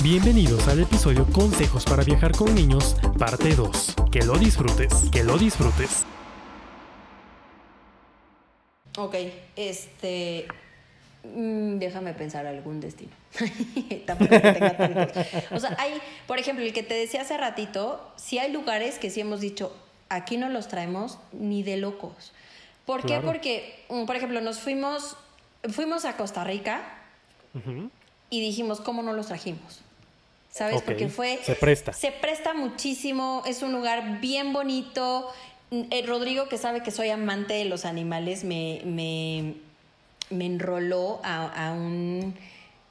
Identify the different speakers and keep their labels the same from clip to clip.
Speaker 1: Bienvenidos al episodio Consejos para viajar con niños, parte 2. Que lo disfrutes, que lo disfrutes.
Speaker 2: Ok, este. mm, déjame pensar algún destino. Tampoco que tenga tantos. O sea, hay, por ejemplo, el que te decía hace ratito, sí hay lugares que sí hemos dicho, aquí no los traemos ni de locos. ¿Por qué? Porque, mm, por ejemplo, nos fuimos, fuimos a Costa Rica y dijimos, ¿cómo no los trajimos? ¿Sabes? Porque fue...
Speaker 1: se presta.
Speaker 2: Se presta muchísimo, es un lugar bien bonito. Mm, eh, Rodrigo, que sabe que soy amante de los animales, me, me, me enroló a, a un...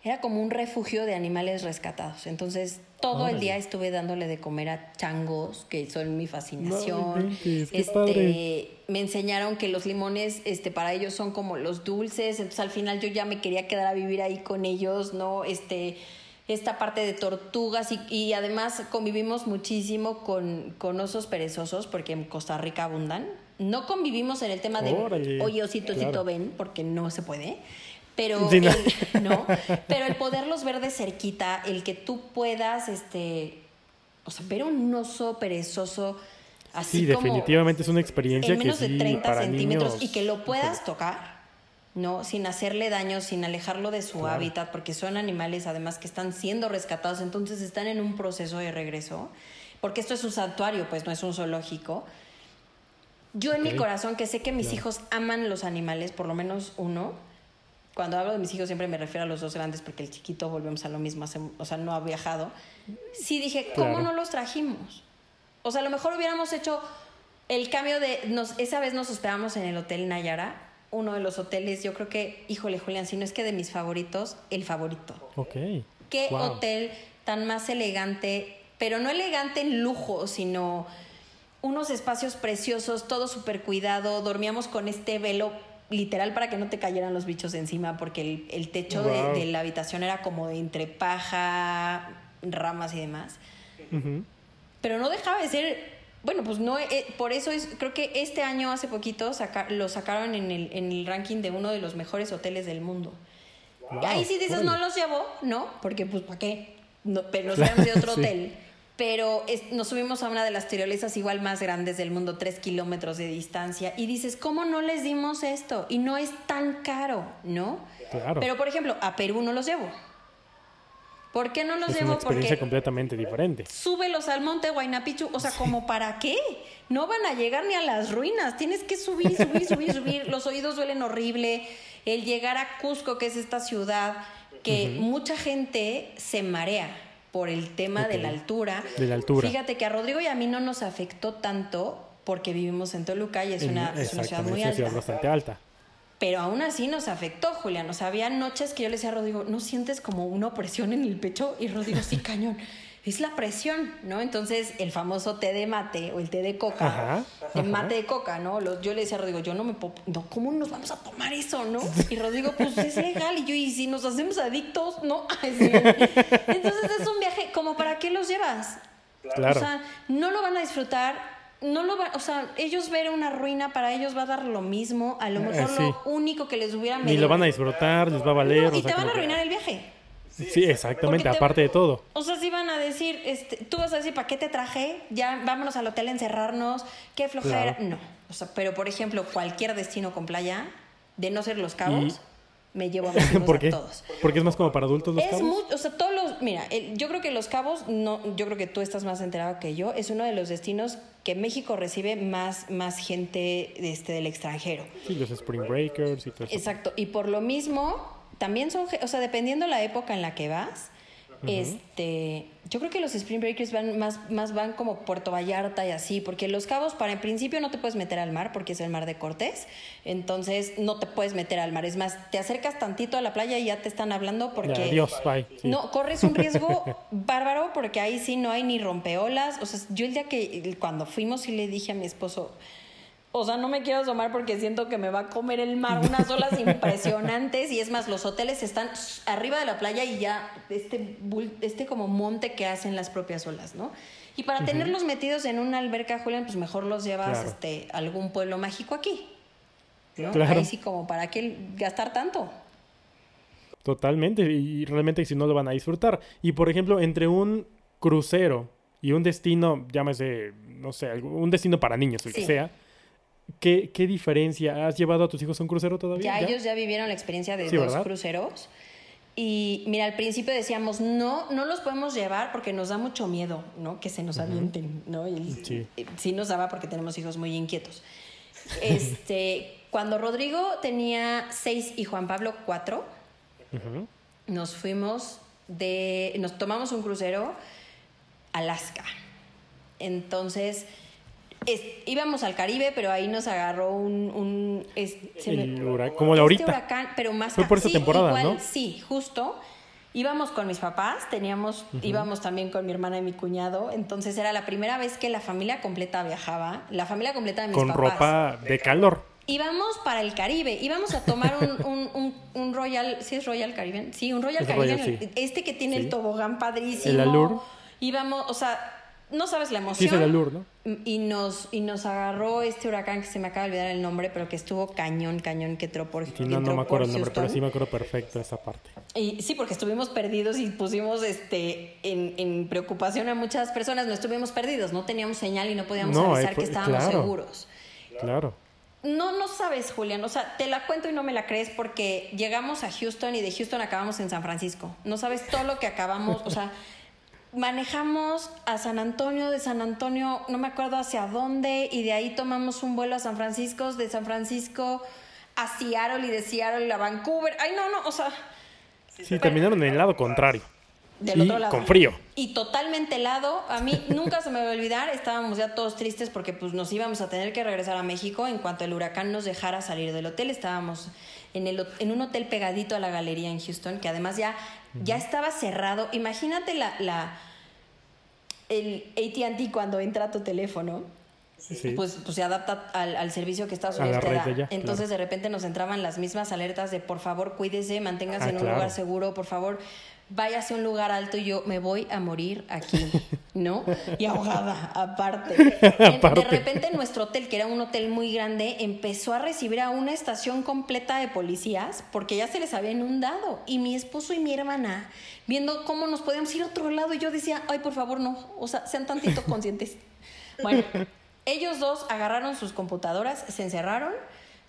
Speaker 2: Era como un refugio de animales rescatados. Entonces, todo el día estuve dándole de comer a changos, que son mi fascinación. este,
Speaker 1: padre.
Speaker 2: me enseñaron que los limones este, para ellos son como los dulces. Entonces, al final yo ya me quería quedar a vivir ahí con ellos, ¿no? Este esta parte de tortugas y, y además convivimos muchísimo con, con osos perezosos porque en Costa Rica abundan. No convivimos en el tema de,
Speaker 1: Órale,
Speaker 2: oye, osito, osito,
Speaker 1: claro.
Speaker 2: ven, porque no se puede. Pero,
Speaker 1: Sí, no.
Speaker 2: el, ¿no? pero el poderlos ver de cerquita, el que tú puedas, este, o sea, ver un oso perezoso así
Speaker 1: Sí,
Speaker 2: como
Speaker 1: definitivamente es una experiencia
Speaker 2: en menos
Speaker 1: que sí,
Speaker 2: de 30
Speaker 1: para
Speaker 2: centímetros
Speaker 1: niños,
Speaker 2: y que lo puedas tocar, ¿no? Sin hacerle daño, sin alejarlo de su
Speaker 1: Claro.
Speaker 2: hábitat, porque son animales además que están siendo rescatados, entonces están en un proceso de regreso, porque esto es un santuario, pues no es un zoológico. Yo en mi corazón, que sé que mis
Speaker 1: Claro.
Speaker 2: hijos aman los animales, por lo menos uno, cuando hablo de mis hijos siempre me refiero a los dos grandes porque el chiquito volvemos a lo mismo, hace- o sea, no ha viajado. Sí dije, ¿cómo
Speaker 1: Claro.
Speaker 2: no los trajimos? O sea, a lo mejor hubiéramos hecho el cambio de, nos, esa vez nos hospedamos en el Hotel Nayara, uno de los hoteles, yo creo que, híjole Julián, si no es que de mis favoritos, el favorito.
Speaker 1: Ok.
Speaker 2: Qué
Speaker 1: Wow.
Speaker 2: hotel tan más elegante, pero no elegante en lujo, sino unos espacios preciosos, todo súper cuidado. Dormíamos con este velo literal para que no te cayeran los bichos encima, porque el, el techo de-
Speaker 1: Wow.
Speaker 2: de, la habitación era como de entre paja, ramas y demás. Pero no dejaba de ser. Bueno, pues no, eh, por eso es, creo que este año, hace poquito, saca- lo sacaron en el, en el ranking de uno de los mejores hoteles del mundo.
Speaker 1: Wow,
Speaker 2: Ahí sí dices, no los llevo, ¿no? Porque pues ¿para qué? No, pero nos fuéramos de otro
Speaker 1: Sí.
Speaker 2: hotel. Pero es- nos subimos a una de las tirolesas igual más grandes del mundo, tres kilómetros de distancia. Y dices, ¿cómo no les dimos esto? Y no es tan caro, ¿no?
Speaker 1: Claro.
Speaker 2: Pero por ejemplo, a Perú no los llevo. ¿Por qué no los
Speaker 1: es una
Speaker 2: llevo?
Speaker 1: experiencia
Speaker 2: Porque
Speaker 1: completamente diferente.
Speaker 2: súbelos al monte Huayna-Picchu, o sea, ¿como para qué? No van a llegar ni a las ruinas, tienes que subir, subir, subir, subir, los oídos duelen horrible, el llegar a Cusco, que es esta ciudad que mucha gente se marea por el tema de la altura.
Speaker 1: De la altura.
Speaker 2: Fíjate que a Rodrigo y a mí no nos afectó tanto porque vivimos en Toluca y es, una, es una ciudad muy
Speaker 1: es una
Speaker 2: alta.
Speaker 1: ciudad bastante alta.
Speaker 2: Pero aún así nos afectó, Julián. O sea, había noches que yo le decía a Rodrigo, ¿no sientes como una opresión en el pecho? Y Rodrigo, sí, cañón. Es la presión, ¿no? Entonces, el famoso té de mate o el té de coca,
Speaker 1: Ajá, ajá.
Speaker 2: mate de coca, ¿no? Los- yo le decía a Rodrigo, yo no me puedo, no, ¿cómo nos vamos a tomar eso, no? Y Rodrigo, pues es legal. Y yo, ¿y si nos hacemos adictos? No. Entonces, es un viaje, como para qué los llevas?
Speaker 1: Claro.
Speaker 2: O sea, no lo van a disfrutar. No lo va, o sea, ellos ver una ruina para ellos va a dar lo mismo, a lo
Speaker 1: Eh,
Speaker 2: mejor
Speaker 1: sí.
Speaker 2: lo único que les hubiera
Speaker 1: Ni
Speaker 2: medio-
Speaker 1: lo van a disfrutar, les va a valer.
Speaker 2: No, y te van a
Speaker 1: que-
Speaker 2: arruinar el viaje.
Speaker 1: Sí, exactamente,
Speaker 2: te-
Speaker 1: aparte de todo.
Speaker 2: O sea, sí van a decir, este, tú vas a decir, ¿para qué te traje? Ya vámonos al hotel a encerrarnos, qué flojera.
Speaker 1: Claro.
Speaker 2: No. O sea, pero por ejemplo, cualquier destino con playa, de no ser los cabos, me llevo a mis
Speaker 1: ¿Por
Speaker 2: a
Speaker 1: qué?
Speaker 2: todos.
Speaker 1: Porque es más como para adultos los
Speaker 2: Es
Speaker 1: cabos.
Speaker 2: muy, o sea, todos los, mira, el- yo creo que Los Cabos, no, yo creo que tú estás más enterado que yo, es uno de los destinos que México recibe más, más gente este, del extranjero.
Speaker 1: Sí, los Spring Breakers y todo eso.
Speaker 2: Exacto, y por lo mismo, también son, o sea, dependiendo la época en la que vas, este, yo creo que los Spring Breakers van más, más van como Puerto Vallarta y así, porque Los Cabos, para en principio no te puedes meter al mar porque es el mar de Cortés, entonces no te puedes meter al mar, es más, te acercas tantito a la playa y ya te están hablando porque...
Speaker 1: Bye. Sí.
Speaker 2: No, corres un riesgo bárbaro porque ahí sí no hay ni rompeolas. O sea, yo el día que cuando fuimos sí le dije a mi esposo, o sea, no me quiero asomar porque siento que me va a comer el mar unas olas impresionantes y es más, los hoteles están arriba de la playa y ya este, este como monte que hacen las propias olas, ¿no? Y para tenerlos metidos en una alberca, Julián, pues mejor los llevas
Speaker 1: Claro.
Speaker 2: este, a algún pueblo mágico aquí. ¿no?
Speaker 1: Claro.
Speaker 2: Ahí sí como para qué gastar tanto.
Speaker 1: Totalmente, y realmente si no lo van a disfrutar. Y por ejemplo, entre un crucero y un destino, llámese, no sé, un destino para niños, el que sea, ¿qué, ¿qué, diferencia? ¿Has llevado a tus hijos a un crucero todavía?
Speaker 2: Ya, ellos ya vivieron la experiencia de dos cruceros. Y mira, al principio decíamos, no, no los podemos llevar porque nos da mucho miedo, ¿no? Que se nos avienten, ¿no? sí. sí nos daba porque tenemos hijos muy inquietos. Este, cuando Rodrigo tenía seis y Juan Pablo cuatro, nos fuimos de, nos tomamos un crucero Alaska. Entonces, íbamos al Caribe, pero ahí nos agarró un... un
Speaker 1: como la ahorita.
Speaker 2: huracán, pero más...
Speaker 1: Fue por esa temporada, ¿no?
Speaker 2: Sí, justo. Íbamos con mis papás, teníamos, íbamos también con mi hermana y mi cuñado, entonces era la primera vez que la familia completa viajaba, la familia completa de mis
Speaker 1: con
Speaker 2: papás.
Speaker 1: Con ropa de calor.
Speaker 2: Íbamos para el Caribe, íbamos a tomar un, un, Royal, ¿sí es Royal Caribbean? Sí, un Royal Caribbean, este que tiene el tobogán padrísimo.
Speaker 1: El Alur.
Speaker 2: Íbamos, o sea, no sabes la emoción.
Speaker 1: Es el Alur, ¿no?
Speaker 2: Y nos, y nos agarró este huracán que se me acaba de olvidar el nombre, pero que estuvo cañón, cañón, que entró por
Speaker 1: sí, No, no me acuerdo el nombre, pero sí me acuerdo perfecto esa parte.
Speaker 2: Y sí, porque estuvimos perdidos y pusimos este en, en preocupación a muchas personas. No estuvimos perdidos, no teníamos señal y no podíamos avisar que estábamos seguros.
Speaker 1: Claro.
Speaker 2: No, no sabes, Julián. O sea, te la cuento y no me la crees porque llegamos a Houston y de Houston acabamos en San Francisco. No sabes todo lo que acabamos. O sea, manejamos a San Antonio, de San Antonio no me acuerdo hacia dónde, y de ahí tomamos un vuelo a San Francisco, de San Francisco a Seattle y de Seattle a Vancouver. Ay, no, no, o sea...
Speaker 1: Sí, terminaron en el lado contrario. Del otro lado. Con frío.
Speaker 2: Y totalmente helado. A mí nunca se me va a olvidar. Estábamos ya todos tristes porque pues nos íbamos a tener que regresar a México en cuanto el huracán nos dejara salir del hotel. Estábamos en, el, en un hotel pegadito a la galería en Houston, que además ya, ya estaba cerrado. Imagínate la, la el ATT cuando entra a tu teléfono, pues, pues se adapta al, servicio que Estados Unidos te da. Entonces de repente nos entraban las mismas alertas de por favor cuídese, manténgase ah, en un lugar seguro, por favor váyase a un lugar alto y yo me voy a morir aquí, ¿no? Y ahogada, aparte. De repente nuestro hotel, que era un hotel muy grande, empezó a recibir a una estación completa de policías porque ya se les había inundado. Y mi esposo y mi hermana, viendo cómo nos podíamos ir a otro lado, y yo decía, ay, por favor, no, o sea, sean tantito conscientes. Bueno, ellos dos agarraron sus computadoras, se encerraron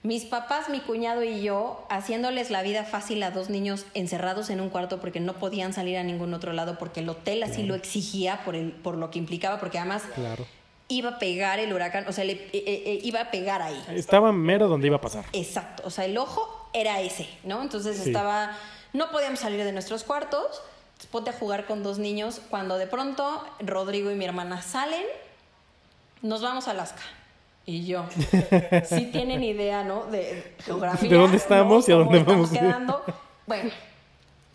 Speaker 2: mis papás, mi cuñado y yo haciéndoles la vida fácil a dos niños encerrados en un cuarto porque no podían salir a ningún otro lado porque el hotel así lo exigía por, el, por lo que implicaba, porque además iba a pegar el huracán, o sea, le, eh, eh, eh, iba a pegar ahí.
Speaker 1: Estaba mero donde iba a pasar.
Speaker 2: Exacto, o sea, el ojo era ese, ¿no? Entonces estaba, no podíamos salir de nuestros cuartos, ponte a jugar con dos niños, cuando de pronto Rodrigo y mi hermana salen, nos vamos a Alaska. Y yo, sí tienen idea, ¿no? De geografía.
Speaker 1: ¿De dónde estamos y a dónde vamos?
Speaker 2: quedando. Bueno,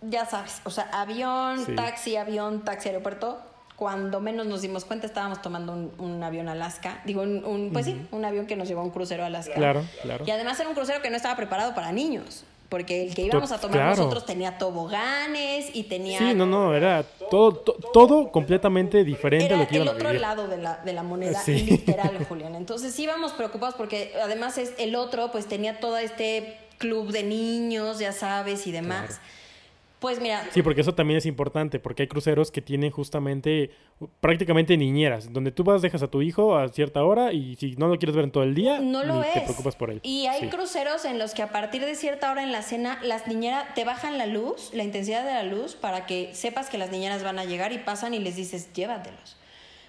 Speaker 2: ya sabes, o sea, avión, taxi, avión, taxi, aeropuerto. Cuando menos nos dimos cuenta, estábamos tomando un, avión a Alaska. Digo, un, pues sí, un avión que nos llevó a un crucero a Alaska.
Speaker 1: Claro, claro.
Speaker 2: Y además era un crucero que no estaba preparado para niños porque el que íbamos a tomar nosotros tenía toboganes y tenía...
Speaker 1: Sí, no, no, era todo, todo completamente diferente a lo que iban
Speaker 2: a vivir. el otro lado de la, de la moneda, literal, Julián. Entonces íbamos preocupados porque además es, el otro pues tenía todo este club de niños, ya sabes, y demás. Pues mira.
Speaker 1: Sí, porque eso también es importante, porque hay cruceros que tienen justamente prácticamente niñeras, donde tú vas, dejas a tu hijo a cierta hora y si no lo quieres ver en todo el día, no lo te preocupas por él.
Speaker 2: Y hay cruceros en los que a partir de cierta hora en la cena, las niñeras te bajan la luz, la intensidad de la luz, para que sepas que las niñeras van a llegar y pasan y les dices, llévatelos.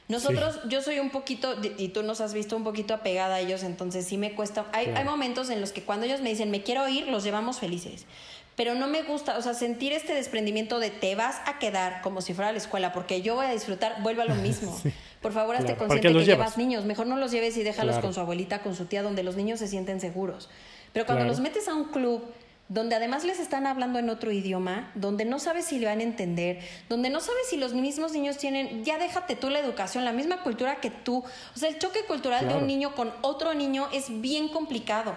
Speaker 2: Nosotros, yo soy un poquito, y tú nos has visto un poquito apegada a ellos, entonces sí me cuesta. Hay, hay momentos en los que cuando ellos me dicen, me quiero ir, los llevamos felices pero no me gusta, o sea, sentir este desprendimiento de te vas a quedar como si fuera la escuela, porque yo voy a disfrutar, vuelvo a lo mismo. Por favor, hazte consciente que llevas niños, mejor no los lleves y déjalos con su abuelita, con su tía, donde los niños se sienten seguros. Pero cuando los metes a un club donde además les están hablando en otro idioma, donde no sabes si le van a entender, donde no sabes si los mismos niños tienen, ya déjate tú la educación, la misma cultura que tú. O sea, el choque cultural de un niño con otro niño es bien complicado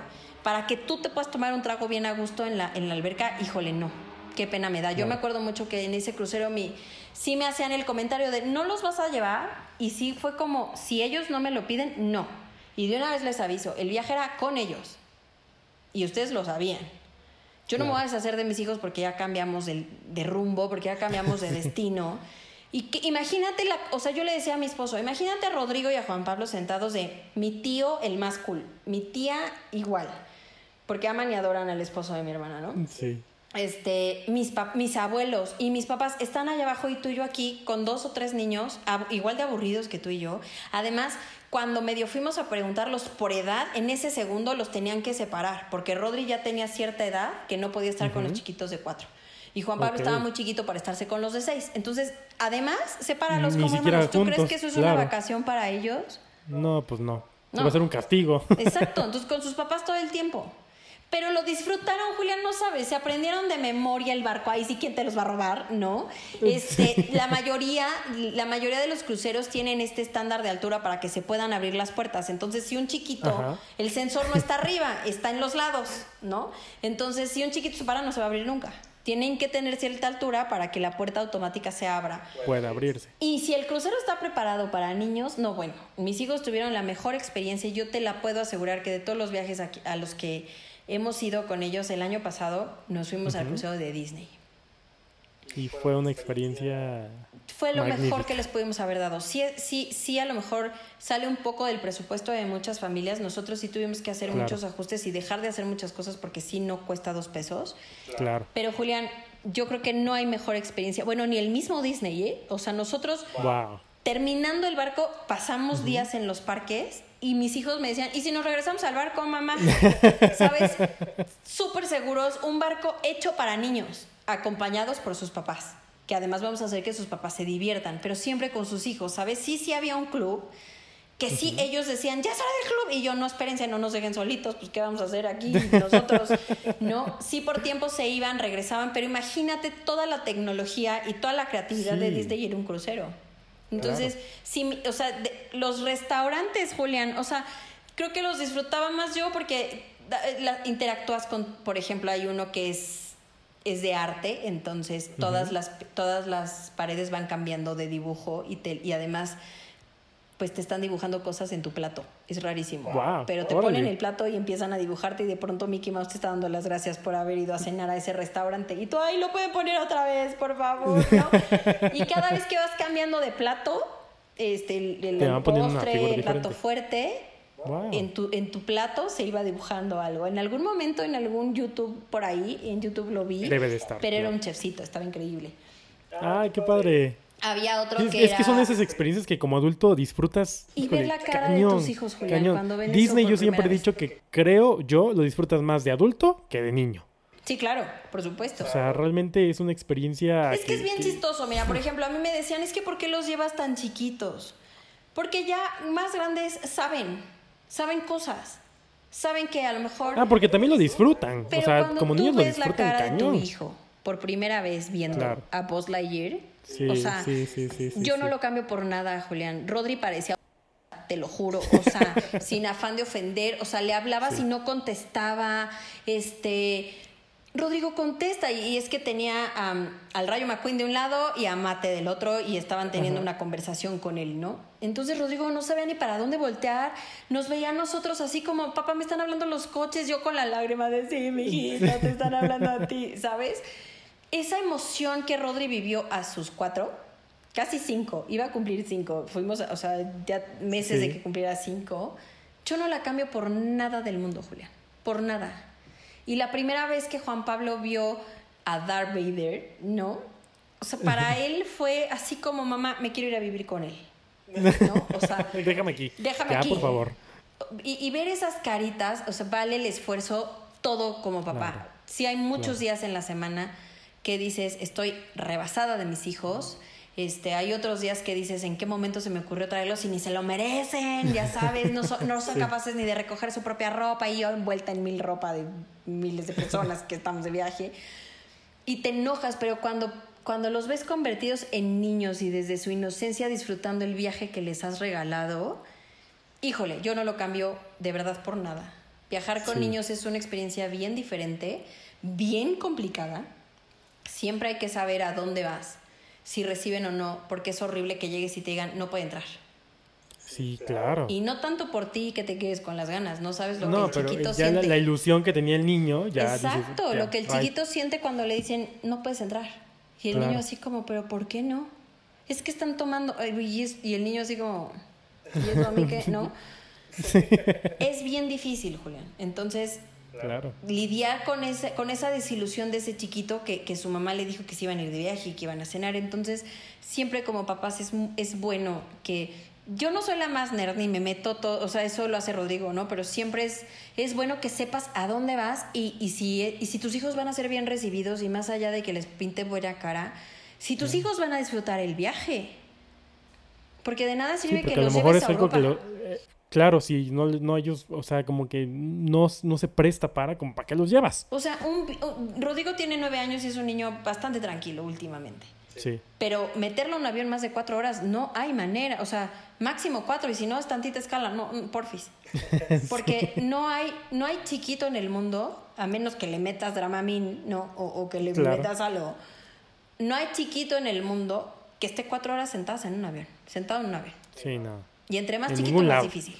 Speaker 2: para que tú te puedas tomar un trago bien a gusto en la, en la alberca, híjole, no. Qué pena me da. Yo me acuerdo mucho que en ese crucero mi, sí me hacían el comentario de, ¿no los vas a llevar? Y sí fue como, si ellos no me lo piden, no. Y de una vez les aviso, el viaje era con ellos. Y ustedes lo sabían. Yo no me voy a deshacer de mis hijos porque ya cambiamos de, de rumbo, porque ya cambiamos de destino. Y que, imagínate, la, o sea, yo le decía a mi esposo, imagínate a Rodrigo y a Juan Pablo sentados de mi tío el más cool, mi tía igual, porque aman y adoran al esposo de mi hermana, ¿no?
Speaker 1: Sí.
Speaker 2: Este, mis, mis abuelos y mis papás están allá abajo y tú y yo aquí con dos o tres niños, igual de aburridos que tú y yo. Además, cuando medio fuimos a preguntarlos por edad, en ese segundo los tenían que separar, porque Rodri ya tenía cierta edad que no podía estar con los chiquitos de cuatro. Y Juan Pablo estaba muy chiquito para estarse con los de seis. Entonces, además, sepáralos como hermanos. ¿Tú crees que eso es una vacación para ellos?
Speaker 1: No, pues no. no. Va a ser un castigo.
Speaker 2: Exacto. Entonces, con sus papás todo el tiempo. Pero lo disfrutaron, Julián, no sabes, se aprendieron de memoria el barco, ahí sí quién te los va a robar, ¿no? Este, la mayoría, la mayoría de los cruceros tienen este estándar de altura para que se puedan abrir las puertas. Entonces, si un chiquito, el sensor no está arriba, está en los lados, ¿no? Entonces, si un chiquito se para, no se va a abrir nunca tienen que tener cierta altura para que la puerta automática se abra.
Speaker 1: Pueda abrirse.
Speaker 2: Y si el crucero está preparado para niños, no, bueno, mis hijos tuvieron la mejor experiencia y yo te la puedo asegurar que de todos los viajes a los que hemos ido con ellos el año pasado, nos fuimos al crucero de Disney.
Speaker 1: Y fue una experiencia.
Speaker 2: Fue lo mejor que les pudimos haber dado. Sí, sí, sí, a lo mejor sale un poco del presupuesto de muchas familias. Nosotros sí tuvimos que hacer muchos ajustes y dejar de hacer muchas cosas porque sí no cuesta dos pesos.
Speaker 1: Claro.
Speaker 2: Pero Julián, yo creo que no hay mejor experiencia. Bueno, ni el mismo Disney, ¿eh? O sea, nosotros. Terminando el barco, pasamos días en los parques y mis hijos me decían, ¿y si nos regresamos al barco, mamá? ¿Sabes? Súper seguros, un barco hecho para niños acompañados por sus papás, que además vamos a hacer que sus papás se diviertan, pero siempre con sus hijos, ¿sabes? Sí, sí había un club que sí ellos decían, ya sale del club, y yo, no, espérense, no nos dejen solitos, pues ¿qué vamos a hacer aquí nosotros? ¿No? Sí por tiempo se iban, regresaban, pero imagínate toda la tecnología y toda la creatividad de Disney ir un crucero. Entonces, sí, o sea, los restaurantes, Julián, o sea, creo que los disfrutaba más yo porque interactúas con, por ejemplo, hay uno que es es de arte, entonces todas, las, todas las paredes van cambiando de dibujo y, te, y además pues te están dibujando cosas en tu plato. Es rarísimo. Pero te ponen el plato y empiezan a dibujarte y de pronto Mickey Mouse te está dando las gracias por haber ido a cenar a ese restaurante. Y tú, ahí lo pueden poner otra vez, por favor. y cada vez que vas cambiando de plato, este, el, el postre, el plato fuerte, en, tu, en tu plato se iba dibujando algo. En algún momento, en algún YouTube por ahí, en YouTube lo vi.
Speaker 1: Debe de estar.
Speaker 2: Pero era un chefcito, estaba increíble.
Speaker 1: Ay, qué padre.
Speaker 2: Había otro
Speaker 1: es,
Speaker 2: que
Speaker 1: Es que son esas experiencias que como adulto disfrutas.
Speaker 2: Y ver la cara de tus hijos, Julián, cuando ven
Speaker 1: Disney yo siempre he dicho que creo yo lo disfrutas más de adulto que de niño.
Speaker 2: Sí, claro, por supuesto.
Speaker 1: O sea, realmente es una experiencia.
Speaker 2: Es que, es bien chistoso. Mira, por ejemplo, a mí me decían, es que ¿por qué los llevas tan chiquitos? Porque ya más grandes saben saben cosas. Saben que a lo mejor.
Speaker 1: Ah, porque también lo disfrutan. o sea, como niños lo disfrutan
Speaker 2: la cara de tu hijo por primera vez viendo a Buzz Lightyear.
Speaker 1: Sí,
Speaker 2: o sea,
Speaker 1: sí, sí, sí,
Speaker 2: yo no lo cambio por nada, Julián. Rodri parecía te lo juro, o sea, sin afán de ofender, o sea, le hablabas y no contestaba, este, Rodrigo contesta y es que tenía al Rayo McQueen de un lado y a Mate del otro y estaban teniendo una conversación con él, ¿no? Entonces Rodrigo no sabía ni para dónde voltear, nos veía a nosotros así como, papá, me están hablando los coches, yo con la lágrima de sí, mi hijita, te están hablando a ti, ¿sabes? Esa emoción que Rodri vivió a sus cuatro, casi cinco, iba a cumplir cinco, fuimos, o sea, ya meses de que cumpliera cinco, yo no la cambio por nada del mundo, Julián, por nada y la primera vez que Juan Pablo vio a Darth Vader, ¿no? O sea, para él fue así como, mamá, me quiero ir a vivir con él. ¿No? O sea,
Speaker 1: déjame aquí.
Speaker 2: Déjame
Speaker 1: ya,
Speaker 2: aquí.
Speaker 1: por favor.
Speaker 2: Y, ver esas caritas, o sea, vale el esfuerzo todo como papá. Si hay muchos días en la semana que dices, estoy rebasada de mis hijos, este, hay otros días que dices, ¿en qué momento se me ocurrió traerlos y ni se lo merecen? Ya sabes, no, no son capaces ni de recoger su propia ropa y yo envuelta en mil ropa de miles de personas que estamos de viaje. Y te enojas, pero cuando, cuando los ves convertidos en niños y desde su inocencia disfrutando el viaje que les has regalado, híjole, yo no lo cambio de verdad por nada. Viajar con niños es una experiencia bien diferente, bien complicada. Siempre hay que saber a dónde vas si reciben o no, porque es horrible que llegues y te digan, no puede entrar.
Speaker 1: Sí, claro.
Speaker 2: Y no tanto por ti que te quedes con las ganas, no sabes lo
Speaker 1: no,
Speaker 2: que el
Speaker 1: pero
Speaker 2: chiquito
Speaker 1: ya
Speaker 2: siente.
Speaker 1: la, la ilusión que tenía el niño, ya dices,
Speaker 2: Exacto,
Speaker 1: ya,
Speaker 2: lo que el chiquito siente cuando le dicen, no puedes entrar. Y el
Speaker 1: Claro.
Speaker 2: niño así como, pero ¿por qué no? Es que están tomando, y, es- y el niño así como, ¿y eso a mí? ¿No? Es bien difícil, Julián. Entonces,
Speaker 1: Claro.
Speaker 2: lidiar con, ese, con esa desilusión de ese chiquito que, que su mamá le dijo que se iban a ir de viaje y que iban a cenar. Entonces, siempre como papás es, es bueno que... Yo no soy la más nerd ni me meto todo, o sea, eso lo hace Rodrigo, ¿no? Pero siempre es, es bueno que sepas a dónde vas y, y, si, y si tus hijos van a ser bien recibidos y más allá de que les pinte buena cara, si tus hijos van a disfrutar el viaje. Porque de nada
Speaker 1: Sí,
Speaker 2: sirve que
Speaker 1: a lo
Speaker 2: los
Speaker 1: mejor es
Speaker 2: a
Speaker 1: algo que
Speaker 2: Europa.
Speaker 1: lo... eh, claro, si no, no ellos, o sea, como que no, no se presta para, como para qué los llevas.
Speaker 2: O sea, un, un- Rodrigo tiene nueve años y es un niño bastante tranquilo últimamente.
Speaker 1: Sí.
Speaker 2: Pero meterlo en un avión más de cuatro horas no hay manera. O sea, máximo cuatro y si no es tantita escala, no, mm, porfis. Porque no hay, no hay chiquito en el mundo, a menos que le metas Dramamine, ¿no? O, o que le
Speaker 1: Claro.
Speaker 2: metas algo. No hay chiquito en el mundo que esté cuatro horas sentadas en un avión, sentado en un avión.
Speaker 1: Sí, no.
Speaker 2: Y entre más
Speaker 1: En
Speaker 2: chiquito, más
Speaker 1: lado.
Speaker 2: difícil.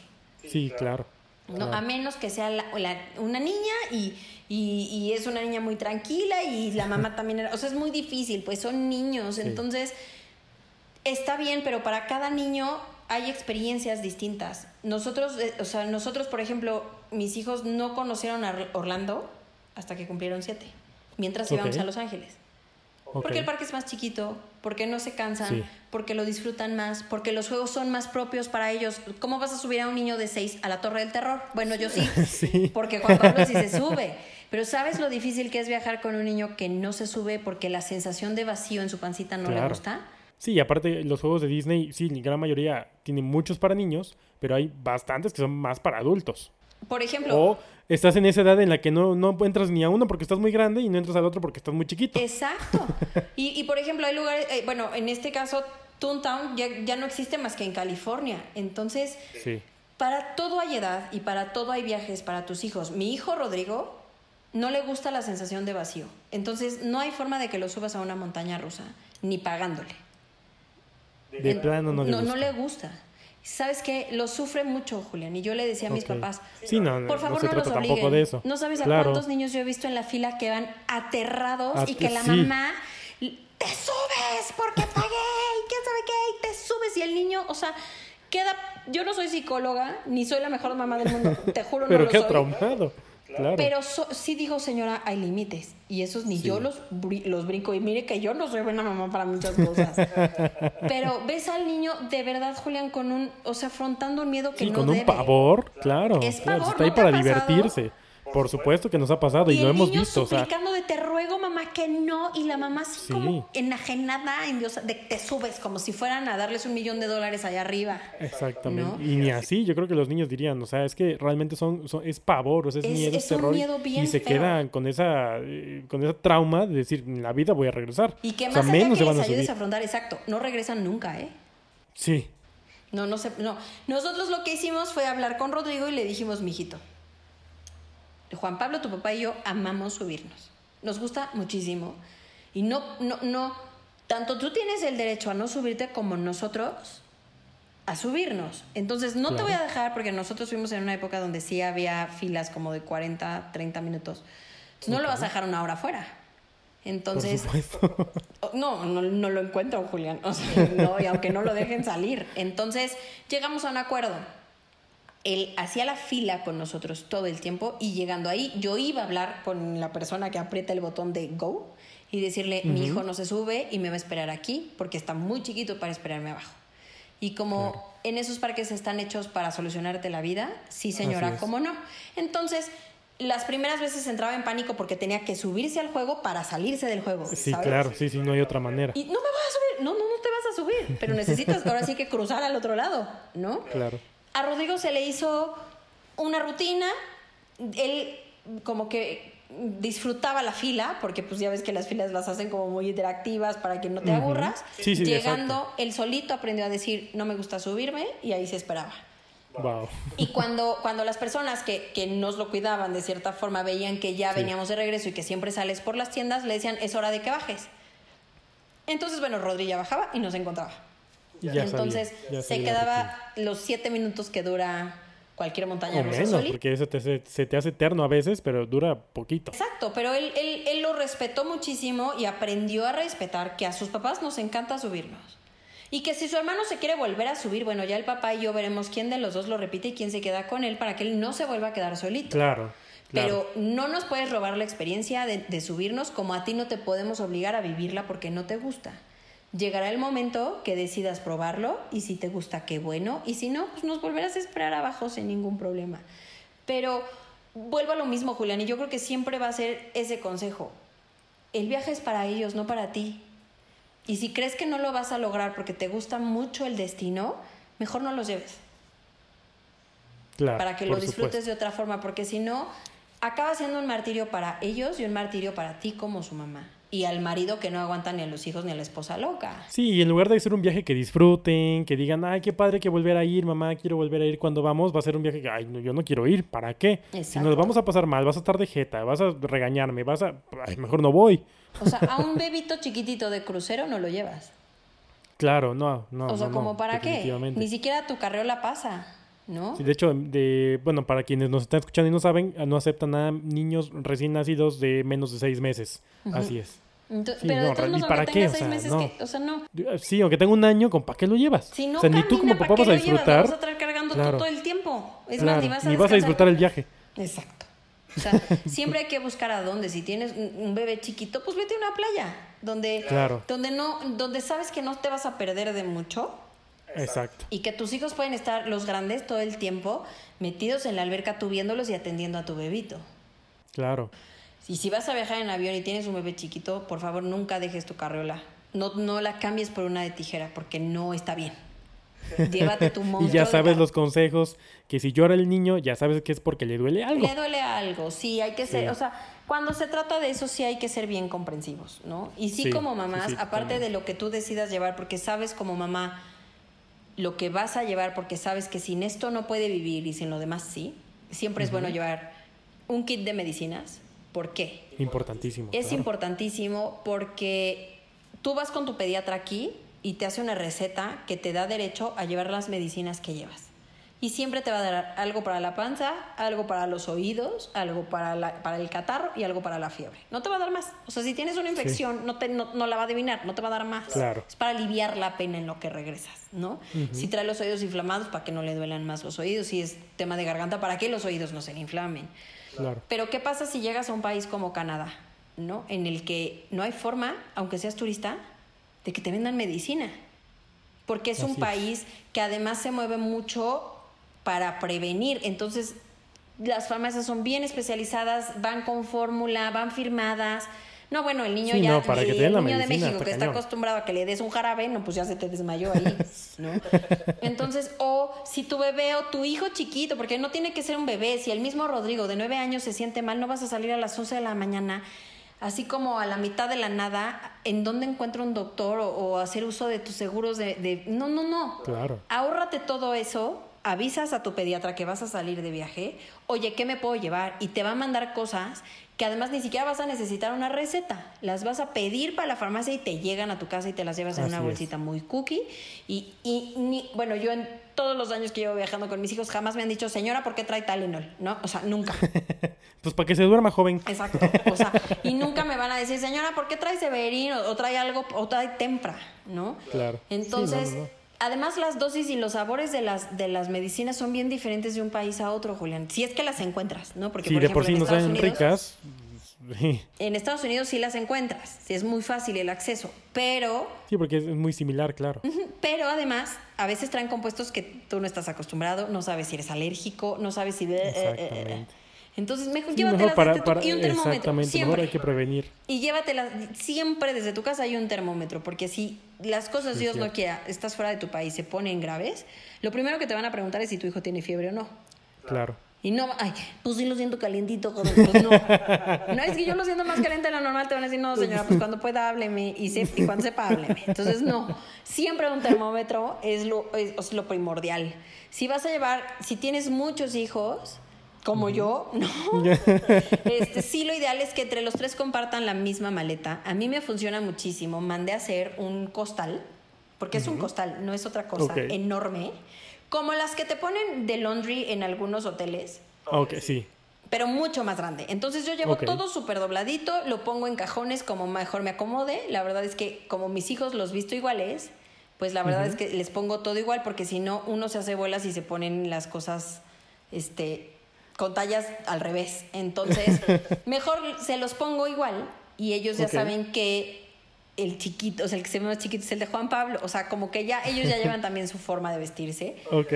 Speaker 1: Sí, claro.
Speaker 2: No,
Speaker 1: claro.
Speaker 2: a menos que sea la- la- una niña y, y- y es una niña muy tranquila y la mamá también era, o sea, es muy difícil, pues son niños,
Speaker 1: Sí.
Speaker 2: entonces está bien, pero para cada niño hay experiencias distintas. Nosotros, eh, o sea, nosotros, por ejemplo, mis hijos no conocieron a Or- Orlando hasta que cumplieron siete, mientras íbamos a Los Ángeles. Porque el parque es más chiquito, porque no se cansan,
Speaker 1: Sí.
Speaker 2: porque lo disfrutan más, porque los juegos son más propios para ellos. ¿Cómo vas a subir a un niño de 6 a la Torre del Terror? Bueno, yo sí,
Speaker 1: Sí.
Speaker 2: porque Juan Pablo sí se sube. Pero ¿sabes lo difícil que es viajar con un niño que no se sube porque la sensación de vacío en su pancita no le gusta?
Speaker 1: Sí, y aparte los juegos de Disney, sí, la gran mayoría tienen muchos para niños, pero hay bastantes que son más para adultos.
Speaker 2: Por ejemplo,
Speaker 1: O estás en esa edad en la que no, no entras ni a uno porque estás muy grande y no entras al otro porque estás muy chiquito.
Speaker 2: Exacto. Y, y, por ejemplo, hay lugares, eh, bueno, en este caso, Toontown ya, ya no existe más que en California. Entonces,
Speaker 1: Sí.
Speaker 2: Para todo hay edad y para todo hay viajes para tus hijos. Mi hijo Rodrigo no le gusta la sensación de vacío. Entonces no hay forma de que lo subas a una montaña rusa, ni pagándole.
Speaker 1: De
Speaker 2: En-
Speaker 1: plano no le
Speaker 2: no,
Speaker 1: gusta.
Speaker 2: le gusta. ¿Sabes qué? Lo sufre mucho, Julián. Y yo le decía a mis papás,
Speaker 1: Sí, no, no,
Speaker 2: por favor
Speaker 1: no
Speaker 2: no, los obliguen.
Speaker 1: tampoco de eso.
Speaker 2: No sabes a cuántos niños yo he visto en la fila que van aterrados y que la
Speaker 1: sí.
Speaker 2: mamá te subes porque pagué y quién sabe qué y te subes y el niño, o sea, queda. Yo no soy psicóloga ni soy la mejor mamá del mundo, te juro no
Speaker 1: Pero
Speaker 2: lo
Speaker 1: qué
Speaker 2: soy.
Speaker 1: traumado. Claro.
Speaker 2: Pero so- sí digo, señora, hay límites. Y esos ni yo los, los brinco. Y mire que yo no soy buena mamá para muchas cosas. Pero ves al niño de verdad, Julián, con un, o sea, afrontando un miedo que
Speaker 1: Sí,
Speaker 2: no
Speaker 1: con un pavor, claro.
Speaker 2: Es
Speaker 1: claro,
Speaker 2: pavor,
Speaker 1: está ahí
Speaker 2: ¿no te
Speaker 1: para
Speaker 2: pasado?
Speaker 1: Por supuesto que nos ha pasado y,
Speaker 2: Y
Speaker 1: lo hemos
Speaker 2: niño
Speaker 1: visto. O sea,
Speaker 2: suplicando de te ruego, mamá, que no. Y la mamá así
Speaker 1: Sí.
Speaker 2: como enajenada, en Dios, de te subes, como si fueran a darles un millón de dólares allá arriba.
Speaker 1: exactamente.
Speaker 2: ¿no?
Speaker 1: Y ni así, yo creo que los niños dirían, o sea, es que realmente son, son- es pavor, o sea, es,
Speaker 2: Es-
Speaker 1: miedo,
Speaker 2: es
Speaker 1: es
Speaker 2: un
Speaker 1: terror. y-
Speaker 2: miedo bien
Speaker 1: y se
Speaker 2: feo.
Speaker 1: quedan con esa, eh, con esa trauma de decir, en la vida voy a regresar.
Speaker 2: Y que
Speaker 1: o
Speaker 2: más
Speaker 1: sea,
Speaker 2: allá
Speaker 1: menos
Speaker 2: que
Speaker 1: se van
Speaker 2: les
Speaker 1: a
Speaker 2: ayudes
Speaker 1: subir.
Speaker 2: a afrontar, exacto, no regresan nunca, ¿eh?
Speaker 1: Sí,
Speaker 2: No, no sé, no. Nosotros lo que hicimos fue hablar con Rodrigo y le dijimos, mijito, Juan Pablo, tu papá y yo amamos subirnos. Nos gusta muchísimo. Y no, no, no, tanto tú tienes el derecho a no subirte como nosotros a subirnos. Entonces, no te voy a dejar porque nosotros fuimos en una época donde sí había filas como de 40, 30 minutos. Entonces, no lo vas a dejar una hora afuera.
Speaker 1: por
Speaker 2: Entonces. Oh, No, no, no lo encuentro, Julián. O sea, no, y aunque no lo dejen salir. Entonces, llegamos a un acuerdo. Él hacía la fila con nosotros todo el tiempo y llegando ahí, yo iba a hablar con la persona que aprieta el botón de go y decirle, mi hijo no se sube y me va a esperar aquí porque está muy chiquito para esperarme abajo. Y como en esos parques están hechos para solucionarte la vida, sí señora, cómo no. Entonces, las primeras veces entraba en pánico porque tenía que subirse al juego para salirse del juego.
Speaker 1: Sí,
Speaker 2: ¿sabes?
Speaker 1: claro, sí, sí, no hay otra manera.
Speaker 2: Y no me vas a subir, no, no, no te vas a subir, pero necesitas ahora sí que cruzar al otro lado, ¿no?
Speaker 1: Claro.
Speaker 2: A Rodrigo se le hizo una rutina, él como que disfrutaba la fila, porque pues ya ves que las filas las hacen como muy interactivas para que no te aburras.
Speaker 1: Sí, sí,
Speaker 2: Llegando,
Speaker 1: exacto.
Speaker 2: él solito aprendió a decir, no me gusta subirme, y ahí se esperaba.
Speaker 1: Wow.
Speaker 2: Y cuando, cuando las personas que, que nos lo cuidaban de cierta forma veían que ya
Speaker 1: Sí.
Speaker 2: veníamos de regreso y que siempre sales por las tiendas, le decían, es hora de que bajes. Entonces, bueno, Rodri ya bajaba y nos encontraba. Entonces se quedaba los siete minutos que dura cualquier montaña
Speaker 1: o menos, porque eso se, te hace eterno a veces, pero dura poquito.
Speaker 2: Exacto, pero él, él, él lo respetó muchísimo y aprendió a respetar que a sus papás nos encanta subirnos. Y que si su hermano se quiere volver a subir, bueno, ya el papá y yo veremos quién de los dos lo repite y quién se queda con él para que él no se vuelva a quedar solito.
Speaker 1: Claro.
Speaker 2: Pero no nos puedes robar la experiencia de, de, subirnos como a ti no te podemos obligar a vivirla porque no te gusta. Llegará el momento que decidas probarlo y si te gusta, qué bueno. Y si no, pues nos volverás a esperar abajo sin ningún problema. Pero vuelvo a lo mismo, Julián, y yo creo que siempre va a ser ese consejo. El viaje es para ellos, no para ti. Y si crees que no lo vas a lograr porque te gusta mucho el destino, mejor no los lleves.
Speaker 1: Claro,
Speaker 2: para que lo disfrutes de otra forma, porque si no, acaba siendo un martirio para ellos y un martirio para ti como su mamá y al marido que no aguanta ni a los hijos ni a la esposa loca.
Speaker 1: Sí, y en lugar de ser un viaje que disfruten, que digan, ay, qué padre que volver a ir, mamá, quiero volver a ir cuando vamos, va a ser un viaje que, ay, no, yo no quiero ir, ¿para qué? Si nos vamos a pasar mal, vas a estar de jeta, vas a regañarme, vas a, ay, mejor no voy.
Speaker 2: O sea, a un bebito chiquitito de crucero no lo llevas.
Speaker 1: Claro, no, no.
Speaker 2: O sea, ¿como para qué? Ni siquiera tu carriola pasa. ¿No?
Speaker 1: de hecho, de, bueno, para quienes nos están escuchando y no saben, no aceptan a niños recién nacidos de menos de seis meses. Así es.
Speaker 2: pero no, ¿y para qué? O sea, no. o sea, no.
Speaker 1: Sí, aunque tenga un año, ¿con para qué lo llevas?
Speaker 2: Si no
Speaker 1: o sea, ni tú como papá vas a disfrutar.
Speaker 2: Vas a estar cargando todo el tiempo. Es más, ni vas a,
Speaker 1: ni vas a disfrutar el viaje.
Speaker 2: Exacto. O sea, siempre hay que buscar a dónde. Si tienes un bebé chiquito, pues vete a una playa donde, donde no, donde sabes que no te vas a perder de mucho
Speaker 1: Exacto.
Speaker 2: Y que tus hijos pueden estar, los grandes, todo el tiempo metidos en la alberca, tú viéndolos y atendiendo a tu bebito.
Speaker 1: Claro.
Speaker 2: Y si vas a viajar en avión y tienes un bebé chiquito, por favor nunca dejes tu carriola. No, no la cambies por una de tijera porque no está bien. Llévate tu monstruo.
Speaker 1: y ya sabes los consejos, que si llora el niño, ya sabes que es porque le duele algo.
Speaker 2: Le duele algo, sí, hay que ser, o sea, cuando se trata de eso sí hay que ser bien comprensivos, ¿no? Y sí, como mamás, aparte de lo que tú decidas llevar, porque sabes como mamá, lo que vas a llevar, porque sabes que sin esto no puede vivir y sin lo demás sí, siempre es bueno llevar un kit de medicinas. ¿Por qué?
Speaker 1: Importantísimo.
Speaker 2: Es importantísimo porque tú vas con tu pediatra aquí y te hace una receta que te da derecho a llevar las medicinas que llevas y siempre te va a dar algo para la panza, algo para los oídos, algo para, la, para el catarro y algo para la fiebre. No te va a dar más. O sea, si tienes una infección, no, te, no, la va a adivinar, no te va a dar más.
Speaker 1: Claro.
Speaker 2: Es para aliviar la pena en lo que regresas, ¿no? Si trae los oídos inflamados, para que no le duelan más los oídos. Si es tema de garganta, para que los oídos no se le inflamen.
Speaker 1: Claro.
Speaker 2: Pero, ¿qué pasa si llegas a un país como Canadá, ¿no? En el que no hay forma, aunque seas turista, de que te vendan medicina. Porque es un país que además se mueve mucho para prevenir. Entonces, las farmacias son bien especializadas, van con fórmula, van firmadas. No, bueno, el niño ya, el, niño de México que está acostumbrado a que le des un jarabe, no, pues ya se te desmayó ahí, ¿no? Entonces, o si tu bebé o tu hijo chiquito, porque no tiene que ser un bebé, si el mismo Rodrigo de nueve años se siente mal, no vas a salir a las 11 de la mañana, así como a la mitad de la nada, ¿en dónde encuentro un doctor o, hacer uso de tus seguros de, de... No, no, no.
Speaker 1: Claro.
Speaker 2: Ahórrate todo eso avisas a tu pediatra que vas a salir de viaje, oye, ¿qué me puedo llevar? Y te va a mandar cosas que además ni siquiera vas a necesitar una receta. Las vas a pedir para la farmacia y te llegan a tu casa y te las llevas en una bolsita muy cookie. Y, y ni, bueno, yo en todos los años que llevo viajando con mis hijos jamás me han dicho, señora, ¿por qué trae Talenol? ¿No? O sea, nunca.
Speaker 1: pues para que se duerma joven.
Speaker 2: Exacto. O sea, y nunca me van a decir, señora, ¿por qué trae Severin? O, trae algo, o trae Tempra, ¿no?
Speaker 1: Claro.
Speaker 2: Entonces... Además, las dosis y los sabores de las, de las medicinas son bien diferentes de un país a otro, Julián. Si es que las encuentras, ¿no?
Speaker 1: Porque, por de por sí no son ricas.
Speaker 2: En Estados Unidos sí las encuentras, sí es muy fácil el acceso, pero...
Speaker 1: Sí, porque es muy similar, claro.
Speaker 2: Pero además, a veces traen compuestos que tú no estás acostumbrado, no sabes si eres alérgico, no sabes si... Eh, eh, eh, Exactamente. Entonces, mejor llévatelas
Speaker 1: para,
Speaker 2: desde tu, y un termómetro.
Speaker 1: Exactamente,
Speaker 2: siempre.
Speaker 1: hay que prevenir.
Speaker 2: Y llévatelas siempre desde tu casa hay un termómetro, porque si las cosas, Dios no quiera, estás fuera de tu país, se ponen graves, lo primero que te van a preguntar es si tu hijo tiene fiebre o no.
Speaker 1: Claro.
Speaker 2: Y no, ay, pues sí lo siento calientito, pues no. No es que yo lo siento más caliente de lo normal, te van a decir, no, señora, pues cuando pueda hábleme y, se, y cuando sepa hábleme. Entonces, no, siempre un termómetro es lo, es lo primordial. Si vas a llevar, si tienes muchos hijos, como yo, ¿no? este, sí, lo ideal es que entre los tres compartan la misma maleta. A mí me funciona muchísimo. Mandé a hacer un costal porque es un costal, no es otra cosa, enorme, como las que te ponen de laundry en algunos hoteles,
Speaker 1: Ok, sí.
Speaker 2: pero mucho más grande. Entonces yo llevo todo súper dobladito, lo pongo en cajones como mejor me acomode. La verdad es que como mis hijos los visto iguales, pues la verdad es que les pongo todo igual porque si no uno se hace bolas y se ponen las cosas este con tallas al revés. Entonces, mejor se los pongo igual y ellos ya saben que el chiquito, o sea, el que se ve más chiquito es el de Juan Pablo, o sea, como que ya ellos ya llevan también su forma de vestirse.
Speaker 1: Ok.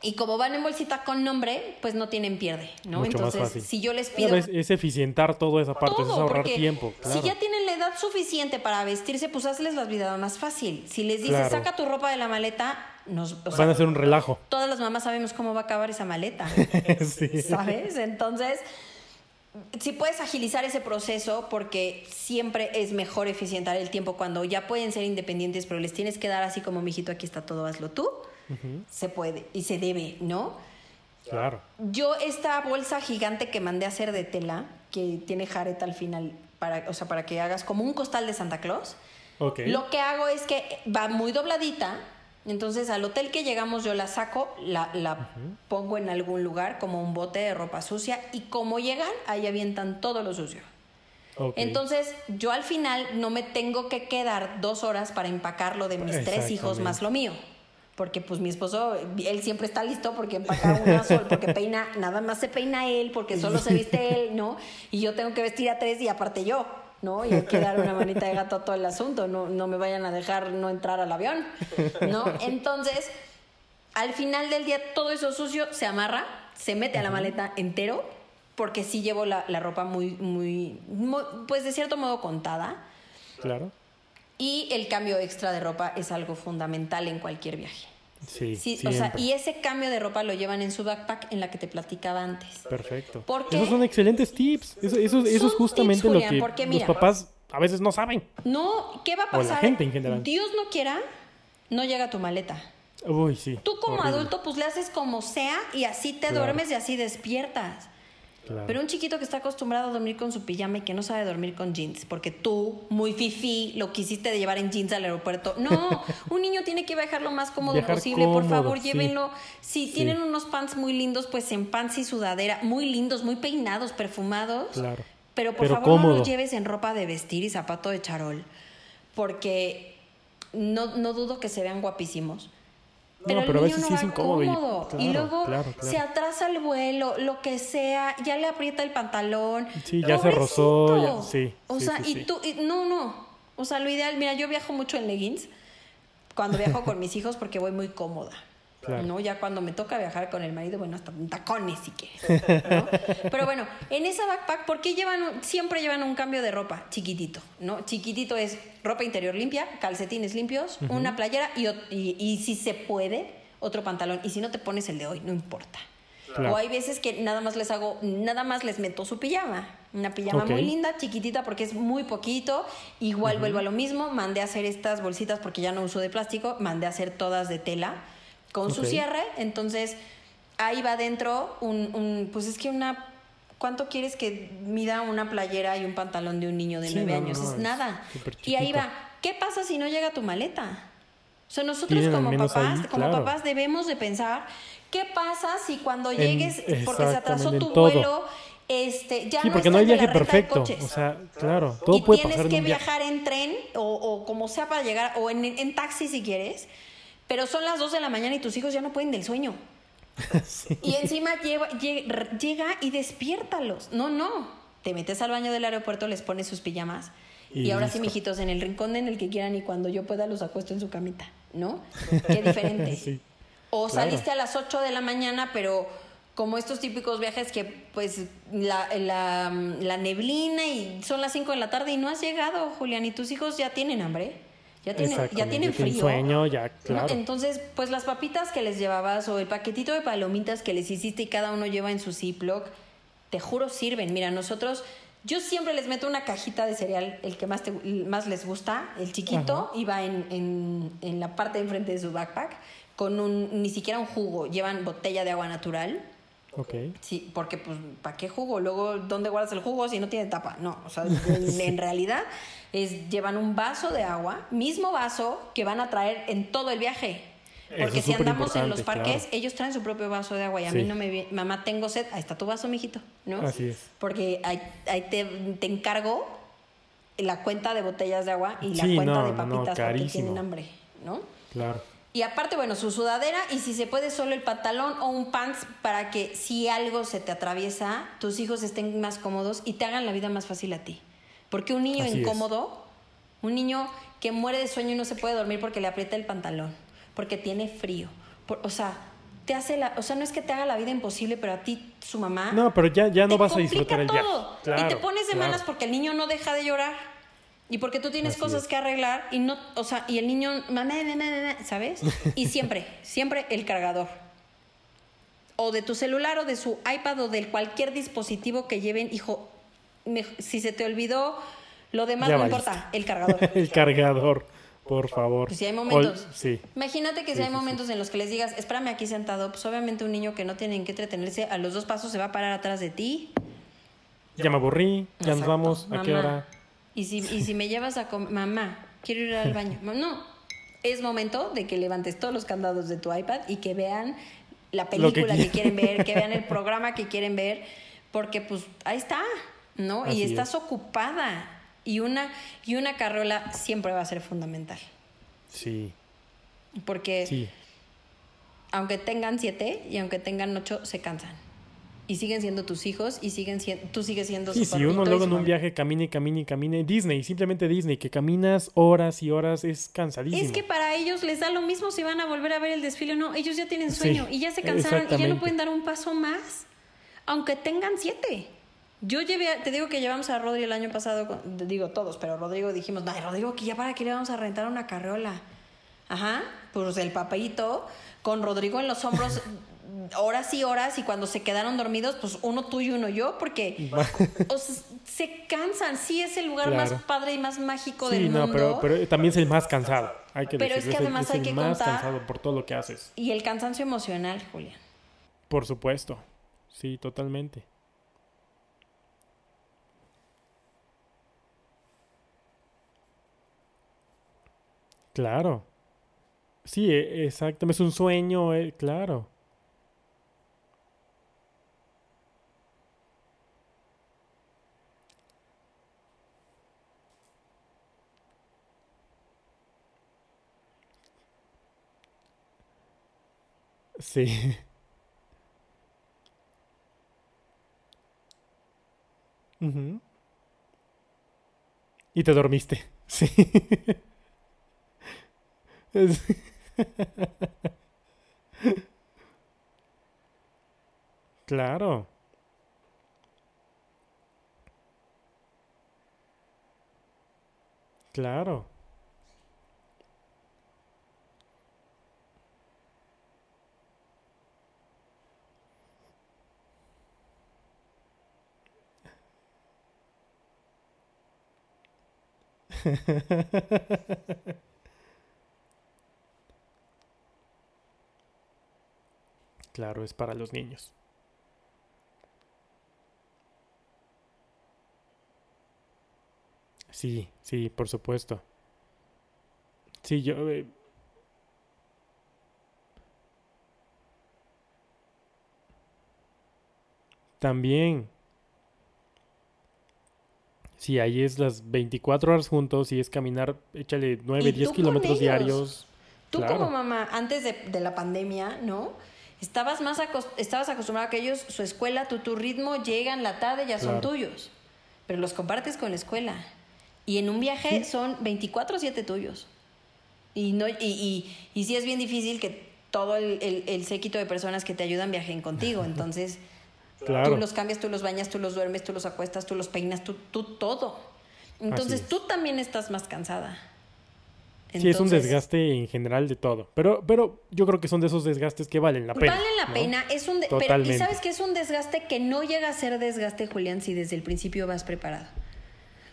Speaker 2: Y como van en bolsita con nombre, pues no tienen pierde, ¿no?
Speaker 1: Mucho más
Speaker 2: Entonces,
Speaker 1: fácil.
Speaker 2: si yo les pido
Speaker 1: es, es eficientar toda esa parte,
Speaker 2: todo,
Speaker 1: es ahorrar tiempo. Claro.
Speaker 2: si ya tienen la edad suficiente para vestirse, pues hazles la vida más fácil. Si les dices,
Speaker 1: Claro.
Speaker 2: saca tu ropa de la maleta, nos, o sea,
Speaker 1: Van a hacer un relajo.
Speaker 2: todas las mamás sabemos cómo va a acabar esa maleta,
Speaker 1: sí.
Speaker 2: ¿sabes? Entonces, si puedes agilizar ese proceso, porque siempre es mejor eficientar el tiempo cuando ya pueden ser independientes, pero les tienes que dar así como, mijito, aquí está todo, hazlo tú. Se puede y se debe, ¿no?
Speaker 1: Claro.
Speaker 2: Yo esta bolsa gigante que mandé a hacer de tela, que tiene jareta al final, para, o sea, para que hagas como un costal de Santa Claus,
Speaker 1: Ok.
Speaker 2: lo que hago es que va muy dobladita, entonces al hotel que llegamos yo la saco, la, la pongo en algún lugar como un bote de ropa sucia y como llegan, ahí avientan todo lo sucio. Entonces, yo al final no me tengo que quedar dos horas para empacar lo de mis tres hijos más lo mío. Porque pues mi esposo, él siempre está listo porque empaca una sola, porque peina, nada más se peina él, porque solo se viste él, ¿no? Y yo tengo que vestir a tres y aparte yo, ¿no? Y hay que dar una manita de gato a todo el asunto, no, no me vayan a dejar no entrar al avión, ¿no? Entonces, al final del día todo eso sucio se amarra, se mete a la maleta entero, porque sí llevo la, la ropa muy, muy, muy, pues de cierto modo contada.
Speaker 1: Claro.
Speaker 2: Y el cambio extra de ropa es algo fundamental en cualquier viaje.
Speaker 1: Sí,
Speaker 2: Sí, o sea, y ese cambio de ropa lo llevan en su backpack en la que te platicaba antes.
Speaker 1: Perfecto.
Speaker 2: ¿Por qué?
Speaker 1: Esos son excelentes tips. Eso, eso, eso es justamente
Speaker 2: tips,
Speaker 1: lo que
Speaker 2: porque
Speaker 1: los
Speaker 2: mira-
Speaker 1: papás a veces no saben.
Speaker 2: No, ¿qué va a
Speaker 1: O la
Speaker 2: pasar?
Speaker 1: gente en general.
Speaker 2: Dios no quiera, no llega tu maleta.
Speaker 1: Uy, sí.
Speaker 2: Tú como
Speaker 1: horrible.
Speaker 2: adulto pues le haces como sea y así te
Speaker 1: Claro.
Speaker 2: duermes y así despiertas.
Speaker 1: Claro.
Speaker 2: Pero un chiquito que está acostumbrado a dormir con su pijama y que no sabe dormir con jeans, porque tú, muy fifi, lo quisiste de llevar en jeans al aeropuerto. No, un niño tiene que viajar lo más cómodo
Speaker 1: Viajar
Speaker 2: posible, por favor,
Speaker 1: sí.
Speaker 2: llévenlo. Si
Speaker 1: Sí.
Speaker 2: tienen unos pants muy lindos, pues en pants y sudadera, muy lindos, muy peinados, perfumados.
Speaker 1: Claro.
Speaker 2: Pero por
Speaker 1: Pero
Speaker 2: favor no los lleves en ropa de vestir y zapato de charol, porque no, no dudo que se vean guapísimos. Pero,
Speaker 1: No, pero a
Speaker 2: el niño
Speaker 1: veces
Speaker 2: no
Speaker 1: sí es incómodo y-
Speaker 2: luego
Speaker 1: claro, claro.
Speaker 2: se atrasa el vuelo, lo que sea, ya le aprieta el pantalón.
Speaker 1: Sí, ya se rozó, ya- sí,
Speaker 2: O
Speaker 1: sí,
Speaker 2: sea,
Speaker 1: sí,
Speaker 2: y tú, y- no, no. O sea, lo ideal, mira, yo viajo mucho en leggings cuando viajo con mis hijos porque voy muy cómoda.
Speaker 1: Claro.
Speaker 2: ¿no? Ya cuando me toca viajar con el marido, bueno, hasta tacones si quieres. ¿no? Pero bueno, en esa backpack, ¿por qué llevan un- siempre llevan un cambio de ropa? Chiquitito, ¿no? Chiquitito es ropa interior limpia, calcetines limpios, una playera y, y, y si se puede, otro pantalón. Y si no te pones el de hoy, no importa.
Speaker 1: Claro.
Speaker 2: O hay veces que nada más les hago, nada más les meto su pijama. Una pijama muy linda, chiquitita, porque es muy poquito. Igual vuelvo a lo mismo. Mandé a hacer estas bolsitas porque ya no uso de plástico. Mandé a hacer todas de tela con su cierre. Entonces, ahí va dentro un, un- pues es que una. ¿Cuánto quieres que mida una playera y un pantalón de un niño de nueve
Speaker 1: no,
Speaker 2: años?
Speaker 1: no,
Speaker 2: es nada. Y ahí va. ¿Qué pasa si no llega tu maleta? O sea, nosotros como papás,
Speaker 1: ahí,
Speaker 2: como
Speaker 1: claro.
Speaker 2: papás debemos de pensar, ¿qué pasa si cuando
Speaker 1: En-
Speaker 2: llegues, porque se atrasó tu vuelo, este, ya
Speaker 1: Sí,
Speaker 2: no
Speaker 1: porque no hay viaje perfecto.
Speaker 2: coches?
Speaker 1: O sea, claro, todo
Speaker 2: y
Speaker 1: puede
Speaker 2: tienes
Speaker 1: pasar en
Speaker 2: que viajar en tren o, o como sea para llegar, o en, en taxi si quieres, pero son las 2 de la mañana y tus hijos ya no pueden del sueño. Y encima lleva- lle- llega y despiértalos. No, no. Te metes al baño del aeropuerto, les pones sus pijamas. Y,
Speaker 1: Y
Speaker 2: ahora sí, mijitos, en el rincón en el que quieran y cuando yo pueda los acuesto en su camita, ¿no? Qué diferente.
Speaker 1: Sí.
Speaker 2: O
Speaker 1: Claro.
Speaker 2: saliste a las 8 de la mañana, pero como estos típicos viajes que pues la, la, la neblina y son las 5 de la tarde y no has llegado, Julián, y tus hijos ya tienen hambre, ya tienen, ya tienen
Speaker 1: ya tienen
Speaker 2: frío.
Speaker 1: sueño, ya, claro.
Speaker 2: Entonces, pues las papitas que les llevabas o el paquetito de palomitas que les hiciste y cada uno lleva en su Ziploc, te juro sirven. Mira, nosotros, yo siempre les meto una cajita de cereal, el que más, te- más les gusta, el chiquito, y va en, en, en la parte de enfrente de su backpack, con un, ni siquiera un jugo, llevan botella de agua natural,
Speaker 1: Ok.
Speaker 2: Sí, porque pues, ¿para qué jugo? Luego, ¿dónde guardas el jugo si no tiene tapa? No, o sea, en, en realidad es, llevan un vaso de agua, mismo vaso que van a traer en todo el viaje. Porque
Speaker 1: es
Speaker 2: si andamos en los parques,
Speaker 1: claro.
Speaker 2: ellos traen su propio vaso de agua y a
Speaker 1: Sí.
Speaker 2: mí no me viene, mamá, tengo sed, ahí está tu vaso, mijito, ¿no?
Speaker 1: Así es.
Speaker 2: Porque ahí, ahí te, te encargo la cuenta de botellas de agua y la
Speaker 1: Sí,
Speaker 2: cuenta
Speaker 1: no,
Speaker 2: de
Speaker 1: no, no,
Speaker 2: papitas porque tienen hambre, ¿no?
Speaker 1: Claro.
Speaker 2: Y aparte, bueno, su sudadera y si se puede solo el pantalón o un pants para que si algo se te atraviesa, tus hijos estén más cómodos y te hagan la vida más fácil a ti. Porque un niño
Speaker 1: Así es.
Speaker 2: incómodo, un niño que muere de sueño y no se puede dormir porque le aprieta el pantalón, porque tiene frío, por- o sea, te hace la, o sea, no es que te haga la vida imposible, pero a ti, su mamá,
Speaker 1: No, pero ya, ya no vas a disfrutar el
Speaker 2: todo.
Speaker 1: Claro,
Speaker 2: y te pones de
Speaker 1: claro.
Speaker 2: malas porque el niño no deja de llorar. Y porque tú tienes
Speaker 1: Así
Speaker 2: cosas
Speaker 1: es.
Speaker 2: que arreglar y no, o sea, y el niño, mamá, mamá, mamá, ¿sabes? Y siempre, siempre el cargador. O de tu celular o de su iPad o de cualquier dispositivo que lleven, hijo, me- si se te olvidó, lo demás
Speaker 1: Ya
Speaker 2: no
Speaker 1: valiste.
Speaker 2: importa, el cargador.
Speaker 1: el cargador, por favor.
Speaker 2: Pues si hay
Speaker 1: Ol-
Speaker 2: momentos.
Speaker 1: sí.
Speaker 2: Imagínate que si hay
Speaker 1: sí,
Speaker 2: momentos en los que les digas, espérame aquí sentado, pues obviamente un niño que no tiene en qué entretenerse, a los dos pasos se va a parar atrás de ti.
Speaker 1: Ya me aburrí, ya nos vamos. ¿A qué hora?
Speaker 2: Y si, y si me llevas a comer, mamá, quiero ir al baño. No, es momento de que levantes todos los candados de tu iPad y que vean la
Speaker 1: que
Speaker 2: película que,
Speaker 1: qui-
Speaker 2: quieren ver, que vean el programa que quieren ver, porque pues ahí está, ¿no?
Speaker 1: Así
Speaker 2: y estás
Speaker 1: es.
Speaker 2: ocupada. Y una, y una carrola siempre va a ser fundamental.
Speaker 1: Sí,
Speaker 2: Porque
Speaker 1: sí.
Speaker 2: aunque tengan siete y aunque tengan ocho, se cansan. Y siguen siendo tus hijos y siguen siendo, tú sigues siendo
Speaker 1: Sí,
Speaker 2: su
Speaker 1: si uno luego en un viaje camina y camina y camina. Disney, simplemente Disney, que caminas horas y horas es cansadísimo.
Speaker 2: Es que para ellos les da lo mismo si van a volver a ver el desfile o no. Ellos ya tienen
Speaker 1: Sí,
Speaker 2: sueño y ya se cansaron y ya no pueden dar un paso más, aunque tengan siete. Yo llevé, a- te digo que llevamos a Rodrigo el año pasado, con- digo todos, pero Rodrigo dijimos, no, Rodrigo, que ya para qué le vamos a rentar una carriola. Ajá, pues el papayito con Rodrigo en los hombros horas y horas y cuando se quedaron dormidos, pues uno tú y uno yo, porque o sea, se cansan. Sí es el lugar
Speaker 1: Claro.
Speaker 2: más padre y más mágico
Speaker 1: Sí,
Speaker 2: del
Speaker 1: no,
Speaker 2: mundo.
Speaker 1: pero, pero también es el más cansado. Hay que
Speaker 2: Pero es
Speaker 1: decirlo,
Speaker 2: que
Speaker 1: el-
Speaker 2: además
Speaker 1: es
Speaker 2: hay
Speaker 1: el
Speaker 2: que
Speaker 1: más
Speaker 2: contar-
Speaker 1: cansado por todo lo que haces.
Speaker 2: Y el cansancio emocional, Julián.
Speaker 1: Por supuesto. Sí, totalmente. Claro. Sí, e- exacto. Es un sueño, eh, claro. Sí. Ujú. Y te dormiste. Sí. Claro. Claro. Claro, es para los niños. Sí, sí, por supuesto. Sí, yo... eh, también. Sí, ahí es las 24 horas juntos y es caminar, échale 9,
Speaker 2: Y
Speaker 1: 10
Speaker 2: tú con
Speaker 1: kilómetros diarios.
Speaker 2: Tú
Speaker 1: Claro.
Speaker 2: como mamá, antes de, de la pandemia, ¿no? Estabas más estabas acostumbrado a que ellos, su escuela, tu, tu ritmo, llegan la tarde, ya son tuyos. Pero los compartes con la escuela. Y en un viaje son 24-7 tuyos. Y, no, y, y, y sí es bien difícil que todo el, el- el séquito de personas que te ayudan viajen contigo. Entonces,
Speaker 1: Claro.
Speaker 2: tú los cambias, tú los bañas, tú los duermes, tú los acuestas, tú los peinas, tú, tú todo. Entonces,
Speaker 1: es.
Speaker 2: tú también estás más cansada.
Speaker 1: Sí, es un desgaste en general de todo. Pero, pero yo creo que son de esos desgastes que valen la pena.
Speaker 2: Vale la
Speaker 1: ¿no?
Speaker 2: pena, es un de- pero y sabes que es un desgaste que no llega a ser desgaste, Julián, si desde el principio vas preparado.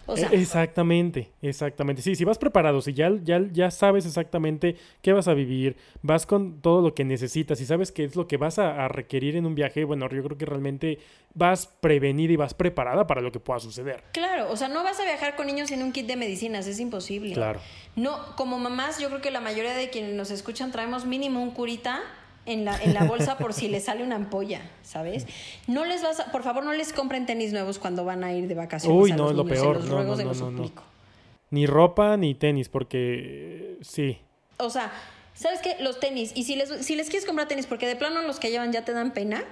Speaker 2: O sea,
Speaker 1: E- exactamente, exactamente. Sí, si vas preparado, si ya, ya, ya sabes exactamente qué vas a vivir, vas con todo lo que necesitas y sabes qué es lo que vas a, a requerir en un viaje, bueno, yo creo que realmente vas prevenida y vas preparada para lo que pueda suceder.
Speaker 2: claro, o sea, no vas a viajar con niños sin un kit de medicinas, es imposible.
Speaker 1: Claro.
Speaker 2: No, como mamás, yo creo que la mayoría de quienes nos escuchan traemos mínimo un curita en la, en la bolsa por si les sale una ampolla, ¿sabes? No les vas a, por favor, no les compren tenis nuevos cuando van a ir de vacaciones.
Speaker 1: Uy,
Speaker 2: a
Speaker 1: no,
Speaker 2: los
Speaker 1: es lo
Speaker 2: niños,
Speaker 1: peor.
Speaker 2: Se los
Speaker 1: No,
Speaker 2: ruego,
Speaker 1: no,
Speaker 2: se
Speaker 1: no,
Speaker 2: los
Speaker 1: no, no.
Speaker 2: suplico.
Speaker 1: Ni ropa ni tenis, porque eh, sí.
Speaker 2: O sea, ¿sabes qué? Los tenis. Y si les, si les quieres comprar tenis, porque de plano los que llevan ya te dan pena,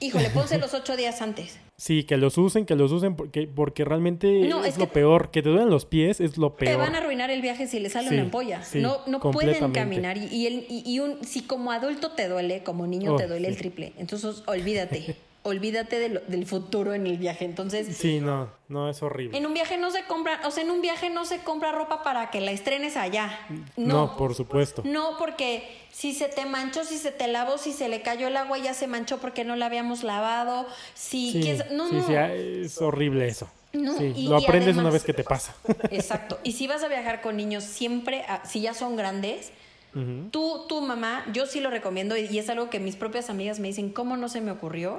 Speaker 2: híjole, ponse los ocho días antes.
Speaker 1: Sí, que los usen, que los usen, porque, porque realmente
Speaker 2: No,
Speaker 1: es,
Speaker 2: es
Speaker 1: lo peor. Que te duelen los pies es lo peor.
Speaker 2: Te van a arruinar el viaje si les sale
Speaker 1: Sí,
Speaker 2: una ampolla.
Speaker 1: sí,
Speaker 2: no no pueden caminar. Y, y el, y, y un, si como adulto te duele, como niño
Speaker 1: Oh,
Speaker 2: te duele el triple. Entonces, olvídate. olvídate de lo- del futuro en el viaje. Entonces,
Speaker 1: Sí, no, no, es horrible.
Speaker 2: en un viaje no se compra, o sea, en un viaje no se compra ropa para que la estrenes allá.
Speaker 1: No,
Speaker 2: No,
Speaker 1: por supuesto.
Speaker 2: no, porque si se te manchó, si se te lavó, si se le cayó el agua, ya se manchó porque no la habíamos lavado. Si
Speaker 1: Sí,
Speaker 2: quieres- no,
Speaker 1: sí,
Speaker 2: no.
Speaker 1: sí, ah, es horrible eso.
Speaker 2: No,
Speaker 1: Sí,
Speaker 2: y-
Speaker 1: lo
Speaker 2: y
Speaker 1: aprendes una vez que te pasa.
Speaker 2: Exacto. Y si vas a viajar con niños, siempre, ah, si ya son grandes, tú, tu mamá, yo sí lo recomiendo y y es algo que mis propias amigas me dicen, ¿cómo no se me ocurrió?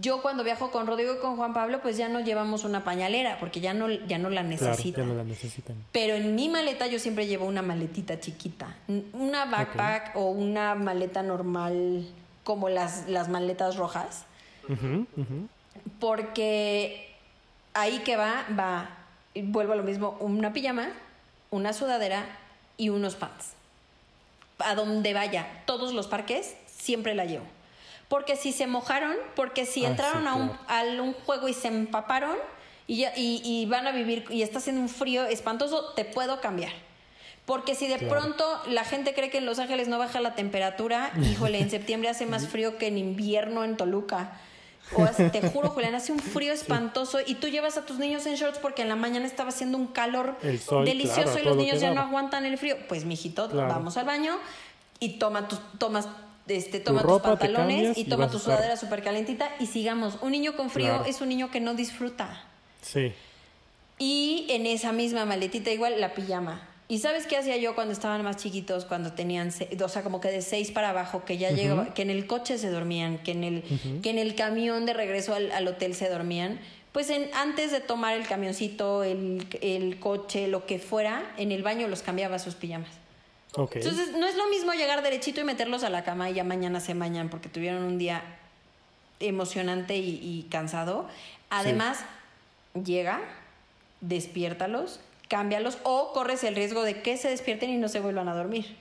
Speaker 2: Yo cuando viajo con Rodrigo y con Juan Pablo, pues ya no llevamos una pañalera porque ya no, ya no la
Speaker 1: Claro,
Speaker 2: necesitan.
Speaker 1: ya no la necesitan.
Speaker 2: Pero en mi maleta yo siempre llevo una maletita chiquita, una backpack o una maleta normal como las, las maletas rojas, porque ahí que va, va, vuelvo a lo mismo, una pijama, una sudadera y unos pants. A donde vaya, todos los parques, siempre la llevo. Porque si se mojaron, porque si
Speaker 1: Ah,
Speaker 2: entraron
Speaker 1: sí,
Speaker 2: a, un,
Speaker 1: claro.
Speaker 2: a un juego y se empaparon y, y, y van a vivir y está haciendo un frío espantoso, te puedo cambiar. Porque si de
Speaker 1: Claro.
Speaker 2: pronto la gente cree que en Los Ángeles no baja la temperatura, híjole, en septiembre hace más frío que en invierno en Toluca. O hace- te juro, Julián, hace un frío espantoso y tú llevas a tus niños en shorts porque en la mañana estaba haciendo un calor
Speaker 1: sol,
Speaker 2: delicioso
Speaker 1: claro,
Speaker 2: y los
Speaker 1: lo
Speaker 2: niños ya no aguantan el frío. Pues, mijito, vamos al baño y toma tus, tomas, este, toma
Speaker 1: ropa,
Speaker 2: tus pantalones y toma tu sudadera súper calentita y sigamos. Un niño con frío
Speaker 1: Claro.
Speaker 2: es un niño que no disfruta.
Speaker 1: Sí.
Speaker 2: Y en esa misma maletita igual la pijama. ¿Y sabes qué hacía yo cuando estaban más chiquitos, cuando tenían, o sea, como que de seis para abajo, que ya llegaba, que en el coche se dormían, que en el, que en el camión de regreso al, al hotel se dormían? Pues en, antes de tomar el camioncito, el, el coche, lo que fuera, en el baño los cambiaba sus pijamas.
Speaker 1: Ok.
Speaker 2: Entonces, no es lo mismo llegar derechito y meterlos a la cama y ya mañana se bañan porque tuvieron un día emocionante y, y cansado. Además, llega, despiértalos, cámbialos o corres el riesgo de que se despierten y no se vuelvan a dormir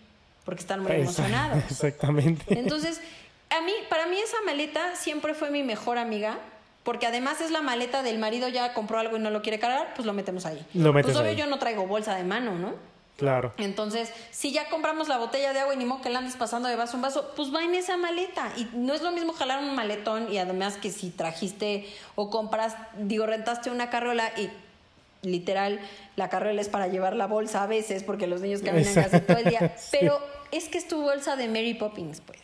Speaker 2: porque están muy emocionados.
Speaker 1: Exactamente.
Speaker 2: Entonces, a mí, para mí esa maleta siempre fue mi mejor amiga. Porque además es la maleta del marido, ya compró algo y no lo quiere cargar, pues lo metemos ahí.
Speaker 1: Lo metes
Speaker 2: pues obvio
Speaker 1: ahí.
Speaker 2: yo no traigo bolsa de mano, ¿no?
Speaker 1: Claro.
Speaker 2: Entonces, si ya compramos la botella de agua y ni modo que la andes pasando de vaso en vaso, pues va en esa maleta. Y no es lo mismo jalar un maletón y además que si trajiste o compras, digo, rentaste una carrola y literal, la carrola es para llevar la bolsa a veces porque los niños caminan
Speaker 1: Exacto.
Speaker 2: casi todo el día.
Speaker 1: Sí.
Speaker 2: Pero es que es tu bolsa de Mary Poppins, pues.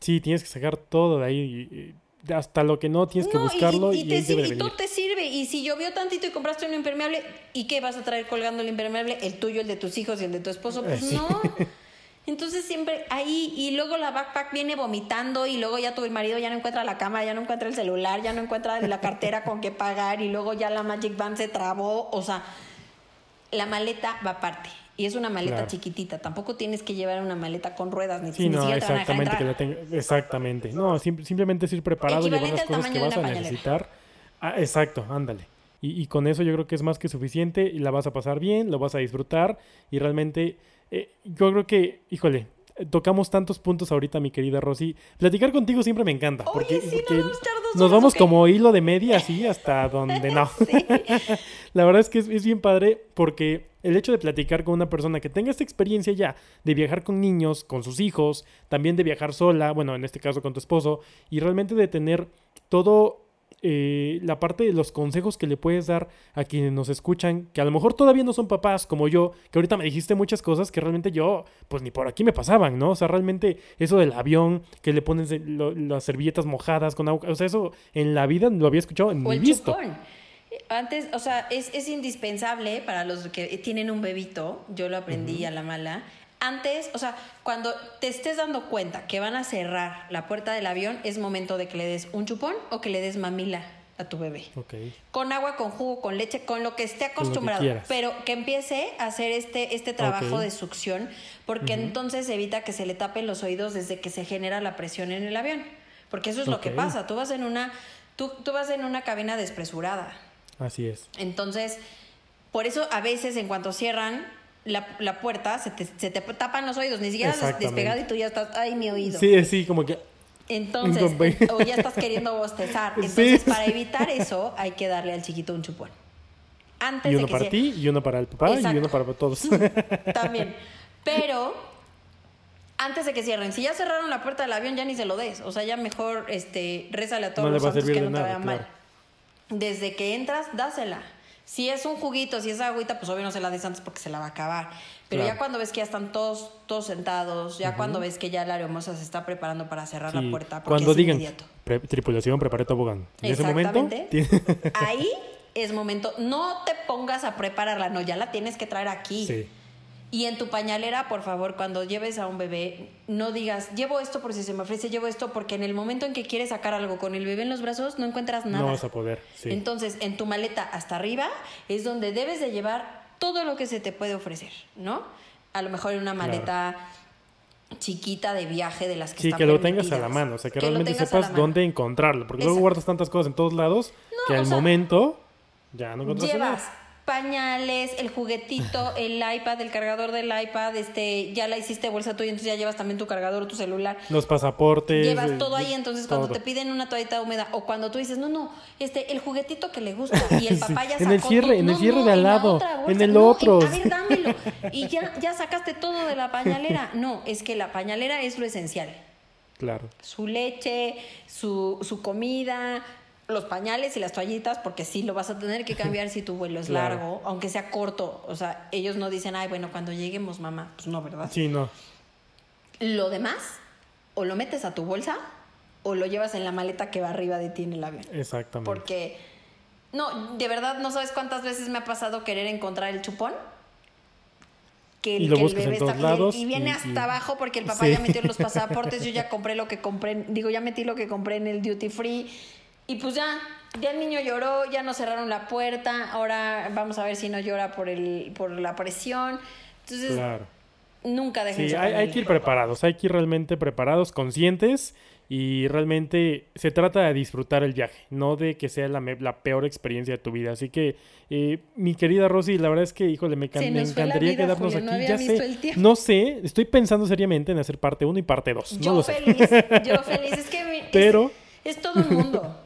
Speaker 1: Sí, tienes que sacar todo de ahí. y- y hasta lo que no tienes que
Speaker 2: No,
Speaker 1: buscarlo y,
Speaker 2: y, te
Speaker 1: ahí debe de venir.
Speaker 2: te Y si llovió tantito y compraste un impermeable, ¿y qué vas a traer colgando el impermeable? ¿El tuyo, el de tus hijos y el de tu esposo? Pues
Speaker 1: Eh, sí.
Speaker 2: no. Entonces siempre ahí, y luego la backpack viene vomitando, y luego ya tu marido ya no encuentra la cámara, ya no encuentra el celular, ya no encuentra la cartera con qué pagar, y luego ya la Magic Band se trabó. O sea, la maleta va aparte. Y es una maleta
Speaker 1: Claro.
Speaker 2: chiquitita. Tampoco tienes que llevar una maleta con ruedas, ni,
Speaker 1: Sí,
Speaker 2: ni
Speaker 1: no,
Speaker 2: siquiera te van a dejar
Speaker 1: exactamente. Que la tenga- exactamente. No, sim- simplemente es ir preparado, llevar las cosas que vas a necesitar. Ah, exacto, ándale. Y, y con eso yo creo que es más que suficiente y la vas a pasar bien, lo vas a disfrutar y realmente eh, yo creo que, híjole, eh, tocamos tantos puntos ahorita, mi querida Rosy. Platicar contigo siempre me encanta.
Speaker 2: Oye,
Speaker 1: porque,
Speaker 2: sí,
Speaker 1: porque
Speaker 2: nos vamos
Speaker 1: como hilo de media así hasta donde no. La verdad es que es, es bien padre porque el hecho de platicar con una persona que tenga esta experiencia ya de viajar con niños, con sus hijos, también de viajar sola, bueno, en este caso con tu esposo, y realmente de tener todo eh, la parte de los consejos que le puedes dar a quienes nos escuchan, que a lo mejor todavía no son papás como yo, que ahorita me dijiste muchas cosas que realmente yo, pues ni por aquí me pasaban, ¿no? O sea, realmente eso del avión, que le pones lo- las servilletas mojadas con agua, o sea, eso en la vida lo había escuchado
Speaker 2: o
Speaker 1: ni
Speaker 2: el
Speaker 1: visto.
Speaker 2: chupón. Antes, o sea, es, es indispensable para los que tienen un bebito, yo lo aprendí a la mala. Antes, o sea, cuando te estés dando cuenta que van a cerrar la puerta del avión, es momento de que le des un chupón o que le des mamila a tu bebé.
Speaker 1: Ok.
Speaker 2: Con agua, con jugo, con leche, con lo que esté
Speaker 1: que
Speaker 2: acostumbrado. pero que empiece a hacer este, este trabajo de succión, porque entonces evita que se le tapen los oídos desde que se genera la presión en el avión. Porque eso es lo que pasa. Tú vas en una, tú, tú vas en una cabina despresurada.
Speaker 1: Así es.
Speaker 2: Entonces, por eso a veces en cuanto cierran la, la puerta, se te, se te tapan los oídos. Ni siquiera has despegado y tú ya estás, ay, mi oído.
Speaker 1: Sí, sí, como que.
Speaker 2: Entonces, o ya estás queriendo bostezar.
Speaker 1: Sí.
Speaker 2: Entonces, para evitar eso, hay que darle al chiquito un chupón. Antes
Speaker 1: Y
Speaker 2: de
Speaker 1: uno
Speaker 2: que
Speaker 1: para
Speaker 2: se-
Speaker 1: ti, y uno para el papá, y uno para todos.
Speaker 2: También. Pero antes de que cierren, si ya cerraron la puerta del avión, ya ni se lo des. O sea, ya mejor este, rézale a todos
Speaker 1: No
Speaker 2: los santos que no te
Speaker 1: nada,
Speaker 2: vayan
Speaker 1: claro.
Speaker 2: mal. Desde que entras, dásela. Si es un juguito, si es agüita, pues obvio no se la des antes porque se la va a acabar. Pero
Speaker 1: Claro.
Speaker 2: ya cuando ves que ya están todos, todos sentados, ya cuando ves que ya la aeromosa se está preparando para cerrar
Speaker 1: Sí,
Speaker 2: la puerta, porque
Speaker 1: Cuando
Speaker 2: es
Speaker 1: digan,
Speaker 2: inmediato.
Speaker 1: "Pre- tripulación, prepare tobogán. En ese momento,
Speaker 2: Ahí es momento, no te pongas a prepararla, no, ya la tienes que traer aquí.
Speaker 1: sí,
Speaker 2: Y en tu pañalera, por favor, cuando lleves a un bebé, no digas, llevo esto por si se me ofrece, llevo esto porque en el momento en que quieres sacar algo con el bebé en los brazos, no encuentras nada.
Speaker 1: no vas a poder. Sí.
Speaker 2: Entonces, en tu maleta hasta arriba es donde debes de llevar todo lo que se te puede ofrecer, ¿no? A lo mejor en una maleta chiquita de viaje de las que
Speaker 1: Sí,
Speaker 2: están
Speaker 1: que lo tengas a la mano, o sea, que, realmente sepas dónde encontrarlo, porque luego guardas tantas cosas en todos lados que al
Speaker 2: sea,
Speaker 1: momento ya no encontraste
Speaker 2: Llevas
Speaker 1: nada.
Speaker 2: Pañales, el juguetito, el iPad, el cargador del iPad, este, ya la hiciste bolsa tuya, entonces ya llevas también tu cargador, tu celular.
Speaker 1: Los pasaportes.
Speaker 2: Llevas todo ahí, entonces cuando te piden una toallita húmeda o cuando tú dices, no, no, este, el juguetito que le gusta y el papá ya
Speaker 1: en
Speaker 2: sacó
Speaker 1: el cierre, en el cierre
Speaker 2: no,
Speaker 1: de al
Speaker 2: en la
Speaker 1: lado, en el
Speaker 2: No,
Speaker 1: otro.
Speaker 2: a ver, dámelo. Y ya, ya sacaste todo de la pañalera. No, es que la pañalera es lo esencial.
Speaker 1: Claro.
Speaker 2: Su leche, su, su comida, los pañales y las toallitas, porque sí lo vas a tener que cambiar si tu vuelo es
Speaker 1: Claro.
Speaker 2: largo, aunque sea corto. O sea, ellos no dicen, ay, bueno, cuando lleguemos, mamá. Pues no, ¿verdad?
Speaker 1: Sí, no.
Speaker 2: Lo demás, o lo metes a tu bolsa, o lo llevas en la maleta que va arriba de ti en el avión.
Speaker 1: Exactamente.
Speaker 2: Porque, no, de verdad, no sabes cuántas veces me ha pasado querer encontrar el chupón. Que el,
Speaker 1: Y lo
Speaker 2: que el
Speaker 1: buscas en
Speaker 2: bebé
Speaker 1: todos
Speaker 2: está
Speaker 1: lados
Speaker 2: y viene
Speaker 1: y-
Speaker 2: hasta
Speaker 1: y-
Speaker 2: abajo porque el papá
Speaker 1: Sí.
Speaker 2: ya metió los pasaportes, yo ya compré lo que compré, digo, ya metí lo que compré en el duty free y pues ya, ya el niño lloró, ya nos cerraron la puerta, ahora vamos a ver si no llora por el por la presión. Entonces,
Speaker 1: Claro.
Speaker 2: nunca dejen
Speaker 1: Sí, hay, hay que ir preparados, hay que ir realmente preparados, conscientes y realmente se trata de disfrutar el viaje, no de que sea la, la peor experiencia de tu vida. Así que, eh, mi querida Rosy, la verdad es que, híjole, me, can- me encantaría
Speaker 2: vida,
Speaker 1: quedarnos
Speaker 2: Julio, no
Speaker 1: aquí.
Speaker 2: había
Speaker 1: ya
Speaker 2: visto
Speaker 1: sé, no sé, estoy pensando seriamente en hacer parte 1 y parte 2. No
Speaker 2: Yo feliz, yo feliz, es que mi- es-
Speaker 1: Pero-
Speaker 2: es, todo el mundo.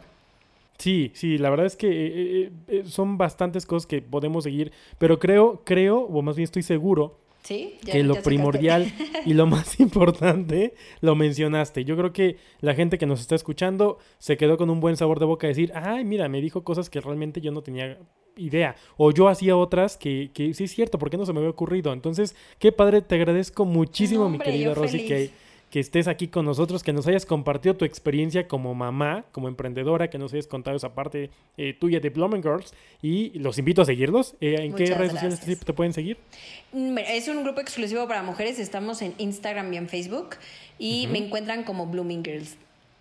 Speaker 1: Sí, sí, la verdad es que eh, eh, eh, son bastantes cosas que podemos seguir, pero creo, creo, o más bien estoy seguro,
Speaker 2: ¿Sí? Ya-
Speaker 1: que lo
Speaker 2: ya
Speaker 1: primordial y lo más importante lo mencionaste. Yo creo que la gente que nos está escuchando se quedó con un buen sabor de boca de decir, ay, mira, me dijo cosas que realmente yo no tenía idea. O yo hacía otras que, que sí es cierto, ¿por qué no se me había ocurrido? Entonces, qué padre, te agradezco muchísimo,
Speaker 2: No,
Speaker 1: mi querida Rosy,
Speaker 2: feliz.
Speaker 1: que, que estés aquí con nosotros, que nos hayas compartido tu experiencia como mamá, como emprendedora, que nos hayas contado esa parte eh, tuya de Blooming Girls. Y los invito a seguirlos. Eh, ¿En qué redes sociales te pueden seguir?
Speaker 2: Mm, Es un grupo exclusivo para mujeres. Estamos en Instagram y en Facebook. Y me encuentran como Blooming Girls.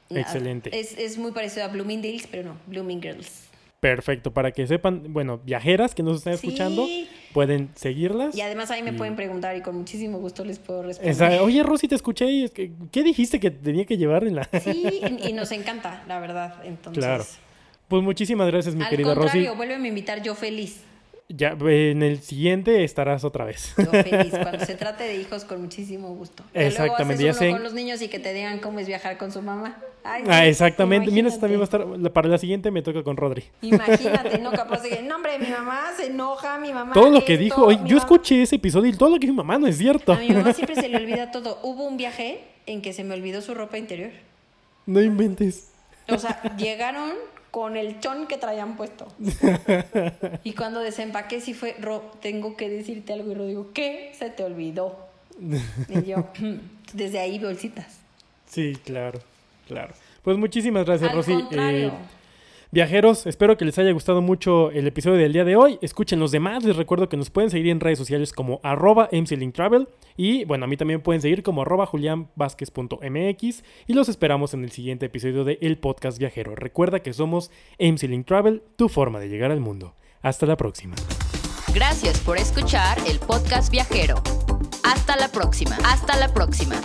Speaker 1: Excelente.
Speaker 2: Es, es muy parecido a Bloomingdale's, pero no, Blooming Girls.
Speaker 1: Perfecto, para que sepan, bueno, viajeras que nos están
Speaker 2: Sí.
Speaker 1: escuchando, pueden seguirlas.
Speaker 2: Y además ahí me
Speaker 1: Y-
Speaker 2: pueden preguntar y con muchísimo gusto les puedo responder.
Speaker 1: Esa- Oye, Rosy, te escuché y ¿qué dijiste que tenía que llevar en la...?
Speaker 2: Sí, y nos encanta, la verdad. Entonces,
Speaker 1: Claro. Pues muchísimas gracias, mi
Speaker 2: al
Speaker 1: querida
Speaker 2: contrario,
Speaker 1: Rosy.
Speaker 2: vuélveme a invitar yo feliz.
Speaker 1: Ya, en el siguiente estarás otra vez.
Speaker 2: Yo feliz. Cuando se trate de hijos, con muchísimo gusto.
Speaker 1: Exactamente,
Speaker 2: Luego
Speaker 1: ya
Speaker 2: haces
Speaker 1: sé.
Speaker 2: uno con los niños y que te digan cómo es viajar con su mamá. Ay,
Speaker 1: Ah, exactamente. Mira, esta también va a estar... la- Para la siguiente me toca con Rodri.
Speaker 2: Imagínate, no capaz de que, no hombre, mi mamá se enoja, mi mamá.
Speaker 1: Todo lo que
Speaker 2: esto,
Speaker 1: dijo, oye, yo
Speaker 2: mamá-
Speaker 1: escuché ese episodio y todo lo que dijo mi mamá no es cierto.
Speaker 2: A mi mamá siempre se le olvida todo. Hubo un viaje en que se me olvidó su ropa interior.
Speaker 1: No inventes.
Speaker 2: O sea, llegaron con el chón que traían puesto. Y cuando desempaqué, sí fue, Ro, tengo que decirte algo. Y Ro digo, ¿qué? Se te olvidó. Y yo, desde ahí bolsitas.
Speaker 1: Sí, claro, claro. Pues muchísimas gracias,
Speaker 2: Al
Speaker 1: Rosy. Eh, Viajeros, espero que les haya gustado mucho el episodio del día de hoy. Escuchen los demás. Les recuerdo que nos pueden seguir en redes sociales como arroba Travel. Y bueno, a mí también pueden seguir como arroba. Y los esperamos en el siguiente episodio de El Podcast Viajero. Recuerda que somos MC Travel, tu forma de llegar al mundo. Hasta la próxima.
Speaker 2: Gracias por escuchar el Podcast Viajero. Hasta la próxima. Hasta la próxima.